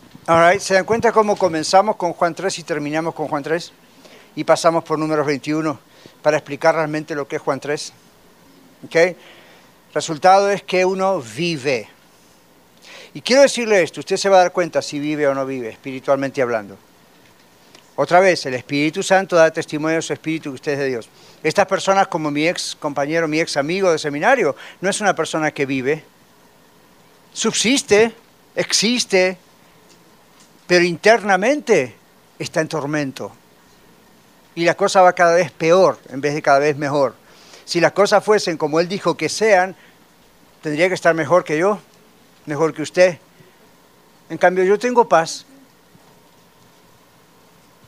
All ¿Se dan cuenta cómo comenzamos con Juan 3 y terminamos con Juan 3? Y pasamos por números 21 para explicar realmente lo que es Juan 3. ¿Ok? Resultado es que uno vive. Y quiero decirle esto, usted se va a dar cuenta si vive o no vive, espiritualmente hablando. Otra vez, el Espíritu Santo da testimonio de su Espíritu que usted es de Dios. Estas personas, como mi ex compañero, mi ex amigo de seminario, no es una persona que vive. Subsiste, existe, pero internamente está en tormento. Y la cosa va cada vez peor en vez de cada vez mejor. Si las cosas fuesen como él dijo que sean, tendría que estar mejor que yo, mejor que usted. En cambio, yo tengo paz.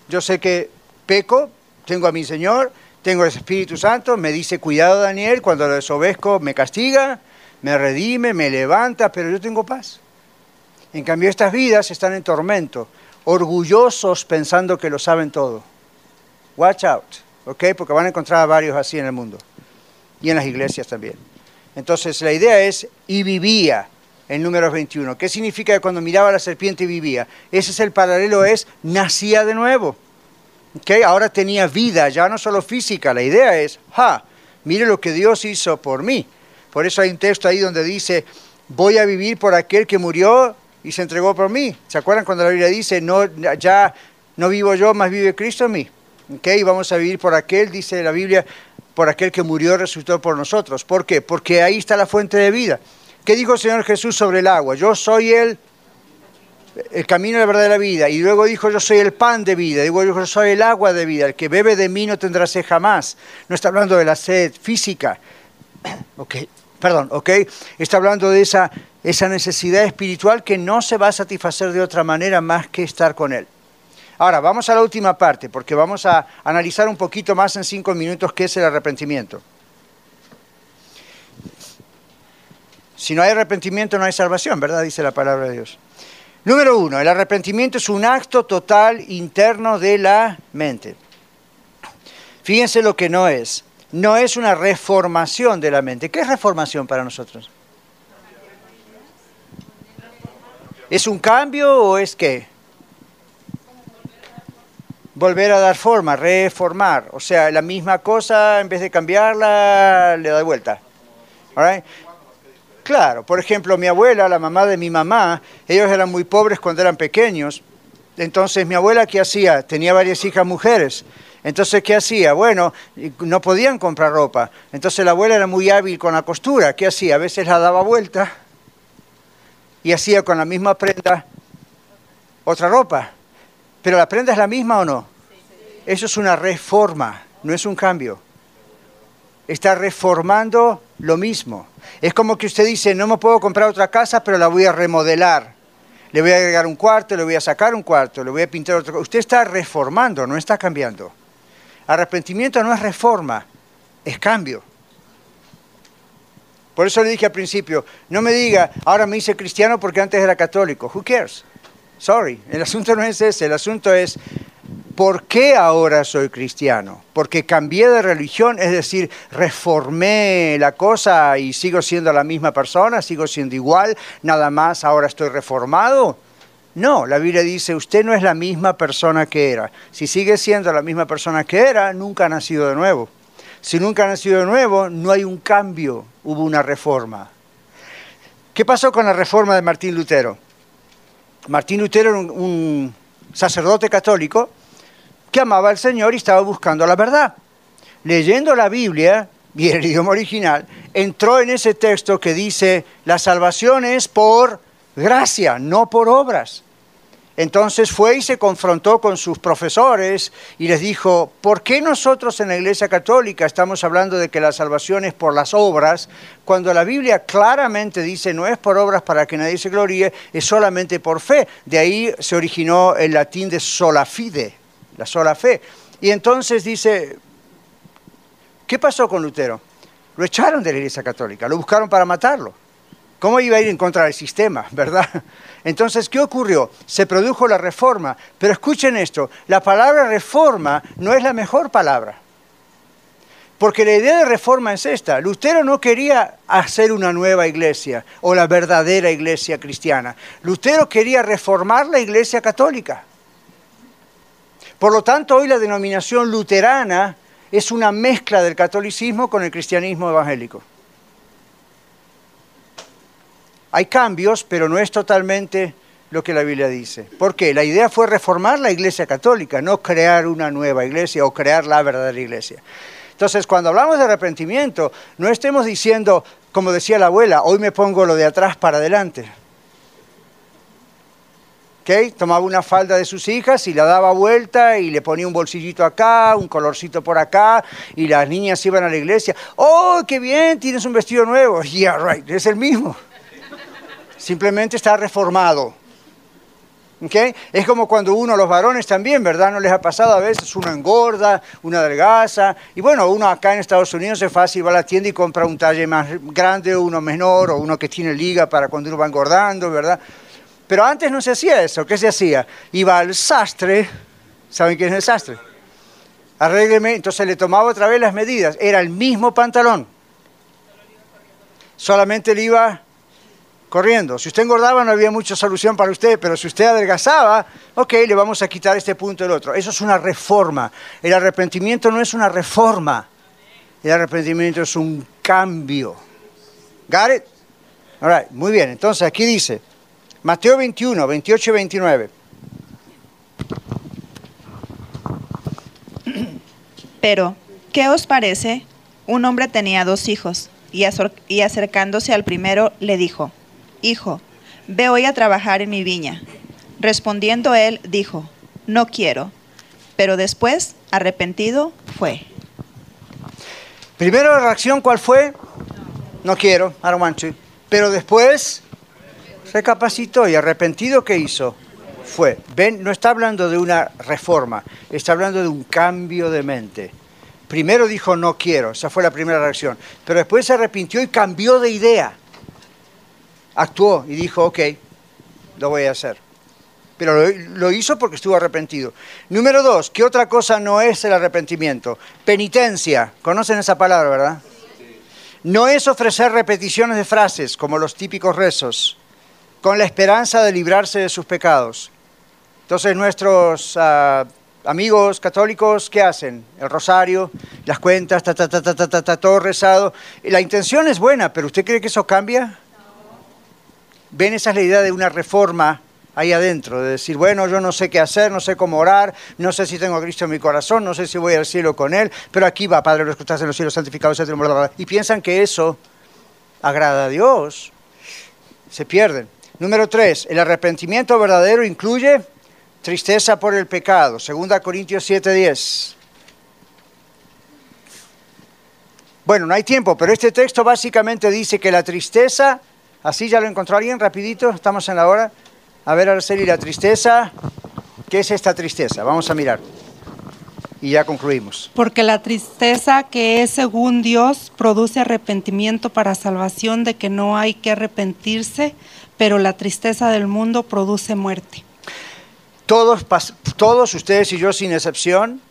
Yo sé que peco, tengo a mi Señor, tengo el Espíritu Santo, me dice, cuidado Daniel, cuando lo desobedezco me castiga, me redime, me levanta, pero yo tengo paz. En cambio, estas vidas están en tormento, orgullosos pensando que lo saben todo. Watch out, ¿ok? Porque van a encontrar a varios así en el mundo y en las iglesias también. Entonces, la idea es, y vivía en números 21. ¿Qué significa que cuando miraba a la serpiente vivía? Ese es el paralelo, es, nacía de nuevo. ¿ok? Ahora tenía vida, ya no solo física. La idea es, ja, mire lo que Dios hizo por mí. Por eso hay un texto ahí donde dice, voy a vivir por aquel que murió y se entregó por mí. ¿Se acuerdan cuando la Biblia dice, no, ya no vivo yo, más vive Cristo en mí? ¿Ok? Y vamos a vivir por aquel, dice la Biblia, por aquel que murió y resucitó por nosotros. ¿Por qué? Porque ahí está la fuente de vida. ¿Qué dijo el Señor Jesús sobre el agua? Yo soy el, el camino, la verdad y la vida. Y luego dijo, yo soy el pan de vida. Digo, yo soy el agua de vida. El que bebe de mí no tendrá sed jamás. No está hablando de la sed física. (coughs) Ok, perdón, ok. Está hablando de esa, esa necesidad espiritual que no se va a satisfacer de otra manera más que estar con Él. Ahora, vamos a la última parte, porque vamos a analizar un poquito más en cinco minutos qué es el arrepentimiento. Si no hay arrepentimiento no hay salvación, ¿verdad? Dice la palabra de Dios. Número uno, el arrepentimiento es un acto total interno de la mente. Fíjense lo que no es. No es una reformación de la mente. ¿Qué es reformación para nosotros? ¿Es un cambio o es qué? Volver a dar forma, reformar. O sea, la misma cosa, en vez de cambiarla, le da vuelta. Claro, por ejemplo, mi abuela, la mamá de mi mamá, ellos eran muy pobres cuando eran pequeños. Entonces, mi abuela, ¿qué hacía? Tenía varias hijas mujeres. Entonces, ¿qué hacía? Bueno, no podían comprar ropa. Entonces, la abuela era muy hábil con la costura. ¿Qué hacía? A veces la daba vuelta y hacía con la misma prenda otra ropa. Pero la prenda es la misma o no? Eso es una reforma, no es un cambio. Está reformando lo mismo. Es como que usted dice, no me puedo comprar otra casa, pero la voy a remodelar. Le voy a agregar un cuarto, le voy a sacar un cuarto, le voy a pintar otro. Usted está reformando, no está cambiando. Arrepentimiento no es reforma, es cambio. Por eso le dije al principio, no me diga, ahora me hice cristiano porque antes era católico. Who cares? Sorry, el asunto no es ese, el asunto es, ¿por qué ahora soy cristiano? Porque cambié de religión, es decir, reformé la cosa y sigo siendo la misma persona, sigo siendo igual, nada más ahora estoy reformado. No, la Biblia dice, usted no es la misma persona que era. Si sigue siendo la misma persona que era, nunca ha nacido de nuevo. Si nunca ha nacido de nuevo, no hay un cambio, hubo una reforma. ¿Qué pasó con la reforma de Martín Lutero? Martín Lutero era un, un sacerdote católico que amaba al Señor y estaba buscando la verdad. Leyendo la Biblia, (laughs) y el idioma original, entró en ese texto que dice, la salvación es por gracia, no por obras. Entonces fue y se confrontó con sus profesores y les dijo, ¿por qué nosotros en la Iglesia Católica estamos hablando de que la salvación es por las obras, cuando la Biblia claramente dice no es por obras para que nadie se gloríe, es solamente por fe? De ahí se originó el latín de sola fide, la sola fe. Y entonces dice, ¿qué pasó con Lutero? Lo echaron de la Iglesia Católica, lo buscaron para matarlo. ¿Cómo iba a ir en contra del sistema, (laughs) verdad? Entonces, ¿qué ocurrió? Se produjo la reforma, pero escuchen esto, la palabra reforma no es la mejor palabra. Porque la idea de reforma es esta. Lutero no quería hacer una nueva iglesia o la verdadera iglesia cristiana. Lutero quería reformar la iglesia católica. Por lo tanto, hoy la denominación luterana es una mezcla del catolicismo con el cristianismo evangélico. Hay cambios, pero no es totalmente lo que la Biblia dice. ¿Por qué? La idea fue reformar la iglesia católica, no crear una nueva iglesia o crear la verdadera iglesia. Entonces, cuando hablamos de arrepentimiento, no estemos diciendo, como decía la abuela, hoy me pongo lo de atrás para adelante. ¿Okay? Tomaba una falda de sus hijas y la daba vuelta y le ponía un bolsillito acá, un colorcito por acá, y las niñas iban a la iglesia. ¡Oh, qué bien! Tienes un vestido nuevo. (laughs) Yeah, right, es el mismo. Simplemente está reformado. ¿Okay? Es como cuando uno, los varones también, ¿verdad? ¿No les ha pasado a veces? Uno engorda, uno adelgaza. Y bueno, uno acá en Estados Unidos es fácil, va a la tienda y compra un talle más grande, uno menor, o uno que tiene liga para cuando uno va engordando, ¿verdad? Pero antes no se hacía eso. ¿Qué se hacía? Iba al sastre. ¿Saben quién es el sastre? Arrégleme. Entonces le tomaba otra vez las medidas. Era el mismo pantalón. Solamente le iba corriendo. Si usted engordaba no había mucha solución para usted, pero si usted adelgazaba, ok, le vamos a quitar este punto y el otro. Eso es una reforma. El arrepentimiento no es una reforma. El arrepentimiento es un cambio. ¿Got it? All right, muy bien. Entonces aquí dice, Mateo 21, 28 y 29. (clears throat) Pero, ¿qué os parece? Un hombre tenía dos hijos, y, y acercándose al primero le dijo, Hijo, ve hoy a trabajar en mi viña. Respondiendo él, dijo, No quiero. Pero después, arrepentido, fue. Primero la reacción, ¿cuál fue? No quiero, I don't. Pero después recapacitó y arrepentido, ¿qué hizo? Fue. Ven, no está hablando de una reforma, está hablando de un cambio de mente. Primero dijo no quiero, esa fue la primera reacción, pero después se arrepintió y cambió de idea. Actuó y dijo, ok, lo voy a hacer. Pero lo, lo hizo porque estuvo arrepentido. Número dos, ¿qué otra cosa no es el arrepentimiento? Penitencia. ¿Conocen esa palabra, verdad? No es ofrecer repeticiones de frases como los típicos rezos con la esperanza de librarse de sus pecados. Entonces nuestros uh, amigos católicos, ¿qué hacen? El rosario, las cuentas, ta, ta, ta, ta, ta, ta, ta, todo rezado. La intención es buena, pero ¿usted cree que eso cambia? ¿Ven esa es la idea de una reforma ahí adentro? De decir, bueno, yo no sé qué hacer, no sé cómo orar, no sé si tengo a Cristo en mi corazón, no sé si voy al cielo con Él, pero aquí va, Padre, los que estás en los cielos, santificados. Y piensan que eso agrada a Dios. Se pierden. Número tres, el arrepentimiento verdadero incluye tristeza por el pecado. Segunda Corintios 7:10. Bueno, no hay tiempo, pero este texto básicamente dice que la tristeza, así ya lo encontró alguien, rapidito, estamos en la hora. A ver, Araceli, la tristeza, ¿qué es esta tristeza? Vamos a mirar. Y ya concluimos. Porque la tristeza que es según Dios produce arrepentimiento para salvación de que no hay que arrepentirse, pero la tristeza del mundo produce muerte. Todos, todos ustedes y yo sin excepción,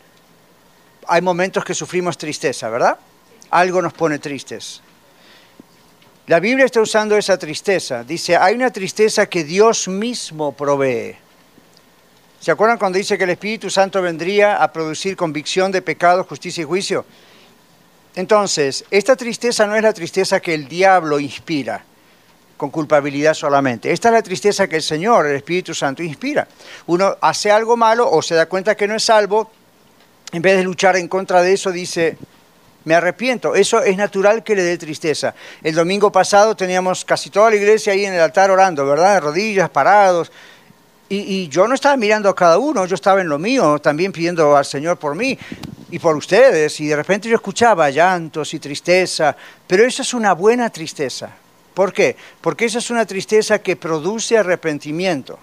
hay momentos que sufrimos tristeza, ¿verdad? Algo nos pone tristes. La Biblia está usando esa tristeza. Dice, hay una tristeza que Dios mismo provee. ¿Se acuerdan cuando dice que el Espíritu Santo vendría a producir convicción de pecado, justicia y juicio? Entonces, esta tristeza no es la tristeza que el diablo inspira con culpabilidad solamente. Esta es la tristeza que el Señor, el Espíritu Santo, inspira. Uno hace algo malo o se da cuenta que no es salvo, en vez de luchar en contra de eso, dice, me arrepiento. Eso es natural que le dé tristeza. El domingo pasado teníamos casi toda la iglesia ahí en el altar orando, ¿verdad? De rodillas, parados. Y, yo no estaba mirando a cada uno, yo estaba en lo mío, también pidiendo al Señor por mí y por ustedes. Y de repente yo escuchaba llantos y tristeza, pero eso es una buena tristeza. ¿Por qué? Porque esa es una tristeza que produce arrepentimiento.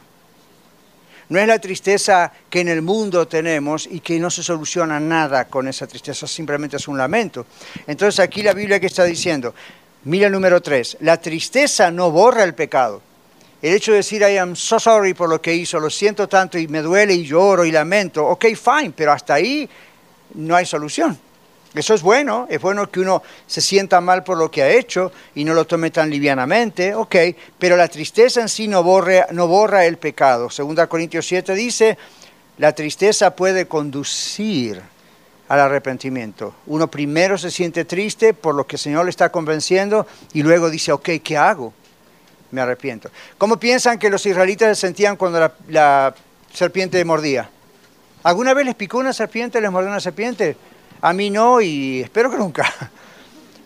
No es la tristeza que en el mundo tenemos y que no se soluciona nada con esa tristeza, simplemente es un lamento. Entonces aquí la Biblia que está diciendo, mira el número 3, la tristeza no borra el pecado. El hecho de decir, I am so sorry por lo que hizo, lo siento tanto y me duele y lloro y lamento, ok, fine, pero hasta ahí no hay solución. Eso es bueno, es bueno que uno se sienta mal por lo que ha hecho y no lo tome tan livianamente, ok, pero la tristeza en sí no, borre, no borra el pecado. Segunda Corintios 7 dice, la tristeza puede conducir al arrepentimiento. Uno primero se siente triste por lo que el Señor le está convenciendo y luego dice, ok, ¿qué hago? Me arrepiento. ¿Cómo piensan que los israelitas se sentían cuando la, la serpiente mordía? ¿Alguna vez les picó una serpiente, les mordió una serpiente? A mí no y espero que nunca. (laughs)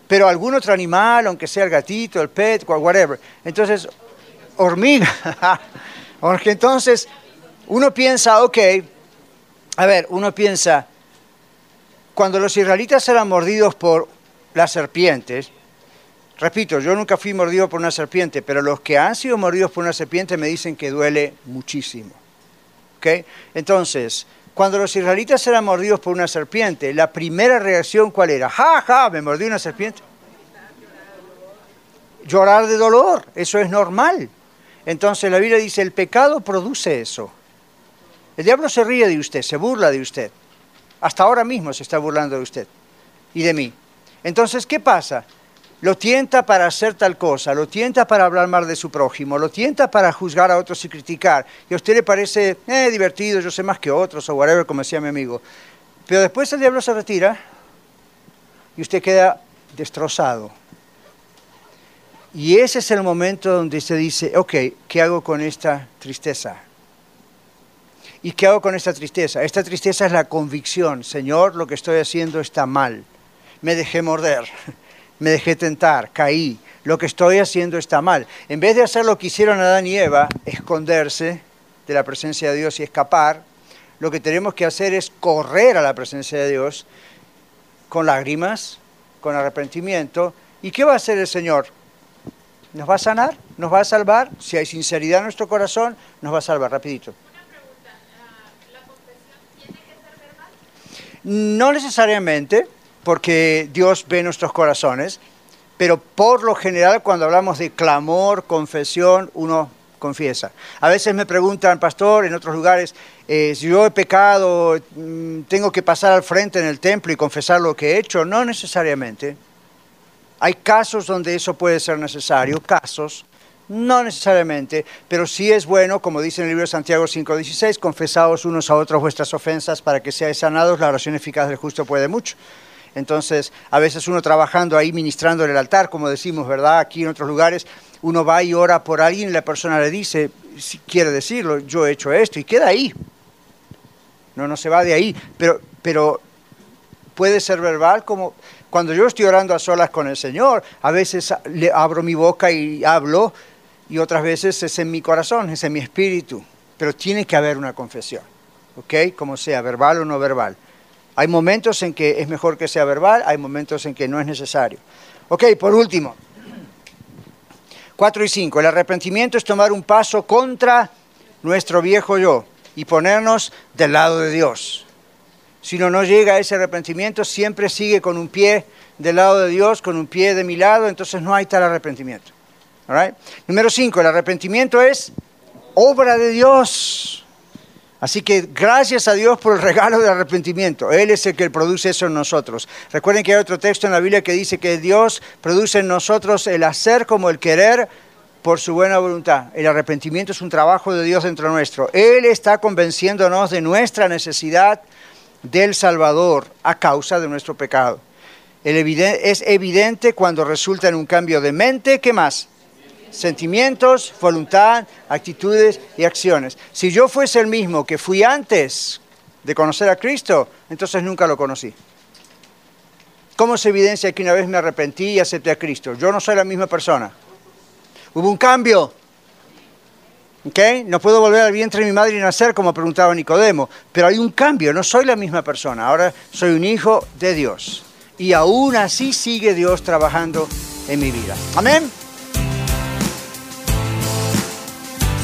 Pero algún otro animal, aunque sea el gatito, el pet, whatever. Entonces, hormiga. (laughs) Porque entonces uno piensa, ok, a ver, uno piensa, cuando los israelitas eran mordidos por las serpientes, repito, yo nunca fui mordido por una serpiente, pero los que han sido mordidos por una serpiente me dicen que duele muchísimo. ¿ok? Entonces, cuando los israelitas eran mordidos por una serpiente, la primera reacción cuál era? ¡Ja, ja! ¿Me mordió una serpiente? Llorar de dolor, eso es normal. Entonces la Biblia dice, el pecado produce eso. El diablo se ríe de usted, se burla de usted. Hasta ahora mismo se está burlando de usted y de mí. Entonces, ¿qué pasa? Lo tienta para hacer tal cosa, lo tienta para hablar mal de su prójimo, lo tienta para juzgar a otros y criticar. Y a usted le parece eh, divertido, yo sé más que otros, o whatever, como decía mi amigo. Pero después el diablo se retira y usted queda destrozado. Y ese es el momento donde se dice, ok, ¿qué hago con esta tristeza? ¿Y qué hago con esta tristeza? Esta tristeza es la convicción, Señor, lo que estoy haciendo está mal. Me dejé morder, (laughs) me dejé tentar, caí, lo que estoy haciendo está mal. En vez de hacer lo que hicieron Adán y Eva, esconderse de la presencia de Dios y escapar, lo que tenemos que hacer es correr a la presencia de Dios con lágrimas, con arrepentimiento. ¿Y qué va a hacer el Señor? ¿Nos va a sanar? ¿Nos va a salvar? Si hay sinceridad en nuestro corazón, nos va a salvar, rapidito. No necesariamente, porque Dios ve nuestros corazones, pero por lo general cuando hablamos de clamor, confesión, uno confiesa. A veces me preguntan, pastor, en otros lugares, eh, si yo he pecado, mm, tengo que pasar al frente en el templo y confesar lo que he hecho. No necesariamente. Hay casos donde eso puede ser necesario, casos, no necesariamente, pero sí es bueno, como dice en el libro de Santiago 5:16, confesaos unos a otros vuestras ofensas para que seáis sanados, la oración eficaz del justo puede mucho. Entonces, a veces uno trabajando ahí, ministrando en el altar, como decimos, ¿verdad? Aquí en otros lugares, uno va y ora por alguien y la persona le dice, si quiere decirlo, yo he hecho esto, y queda ahí. No, no se va de ahí, pero, pero puede ser verbal como cuando yo estoy orando a solas con el Señor, a veces le abro mi boca y hablo, y otras veces es en mi corazón, es en mi espíritu, pero tiene que haber una confesión, ¿ok? Como sea, verbal o no verbal. Hay momentos en que es mejor que sea verbal, hay momentos en que no es necesario. Ok, por último, 4 y 5, el arrepentimiento es tomar un paso contra nuestro viejo yo y ponernos del lado de Dios. Si uno no llega a ese arrepentimiento, siempre sigue con un pie del lado de Dios, con un pie de mi lado, entonces no hay tal arrepentimiento. All? Número 5, el arrepentimiento es obra de Dios. Así que gracias a Dios por el regalo del arrepentimiento. Él es el que produce eso en nosotros. Recuerden que hay otro texto en la Biblia que dice que Dios produce en nosotros el hacer como el querer por su buena voluntad. El arrepentimiento es un trabajo de Dios dentro nuestro. Él está convenciéndonos de nuestra necesidad del Salvador a causa de nuestro pecado. Es evidente cuando resulta en un cambio de mente, ¿qué más? Sentimientos, voluntad, actitudes y acciones. Si yo fuese el mismo que fui antes de conocer a Cristo, entonces nunca lo conocí. ¿Cómo se evidencia que una vez me arrepentí y acepté a Cristo? Yo no soy la misma persona. Hubo un cambio. ¿Okay? No puedo volver al vientre de mi madre y nacer, como preguntaba Nicodemo, pero hay un cambio, no soy la misma persona, ahora soy un hijo de Dios. Y aún así sigue Dios trabajando en mi vida. Amén.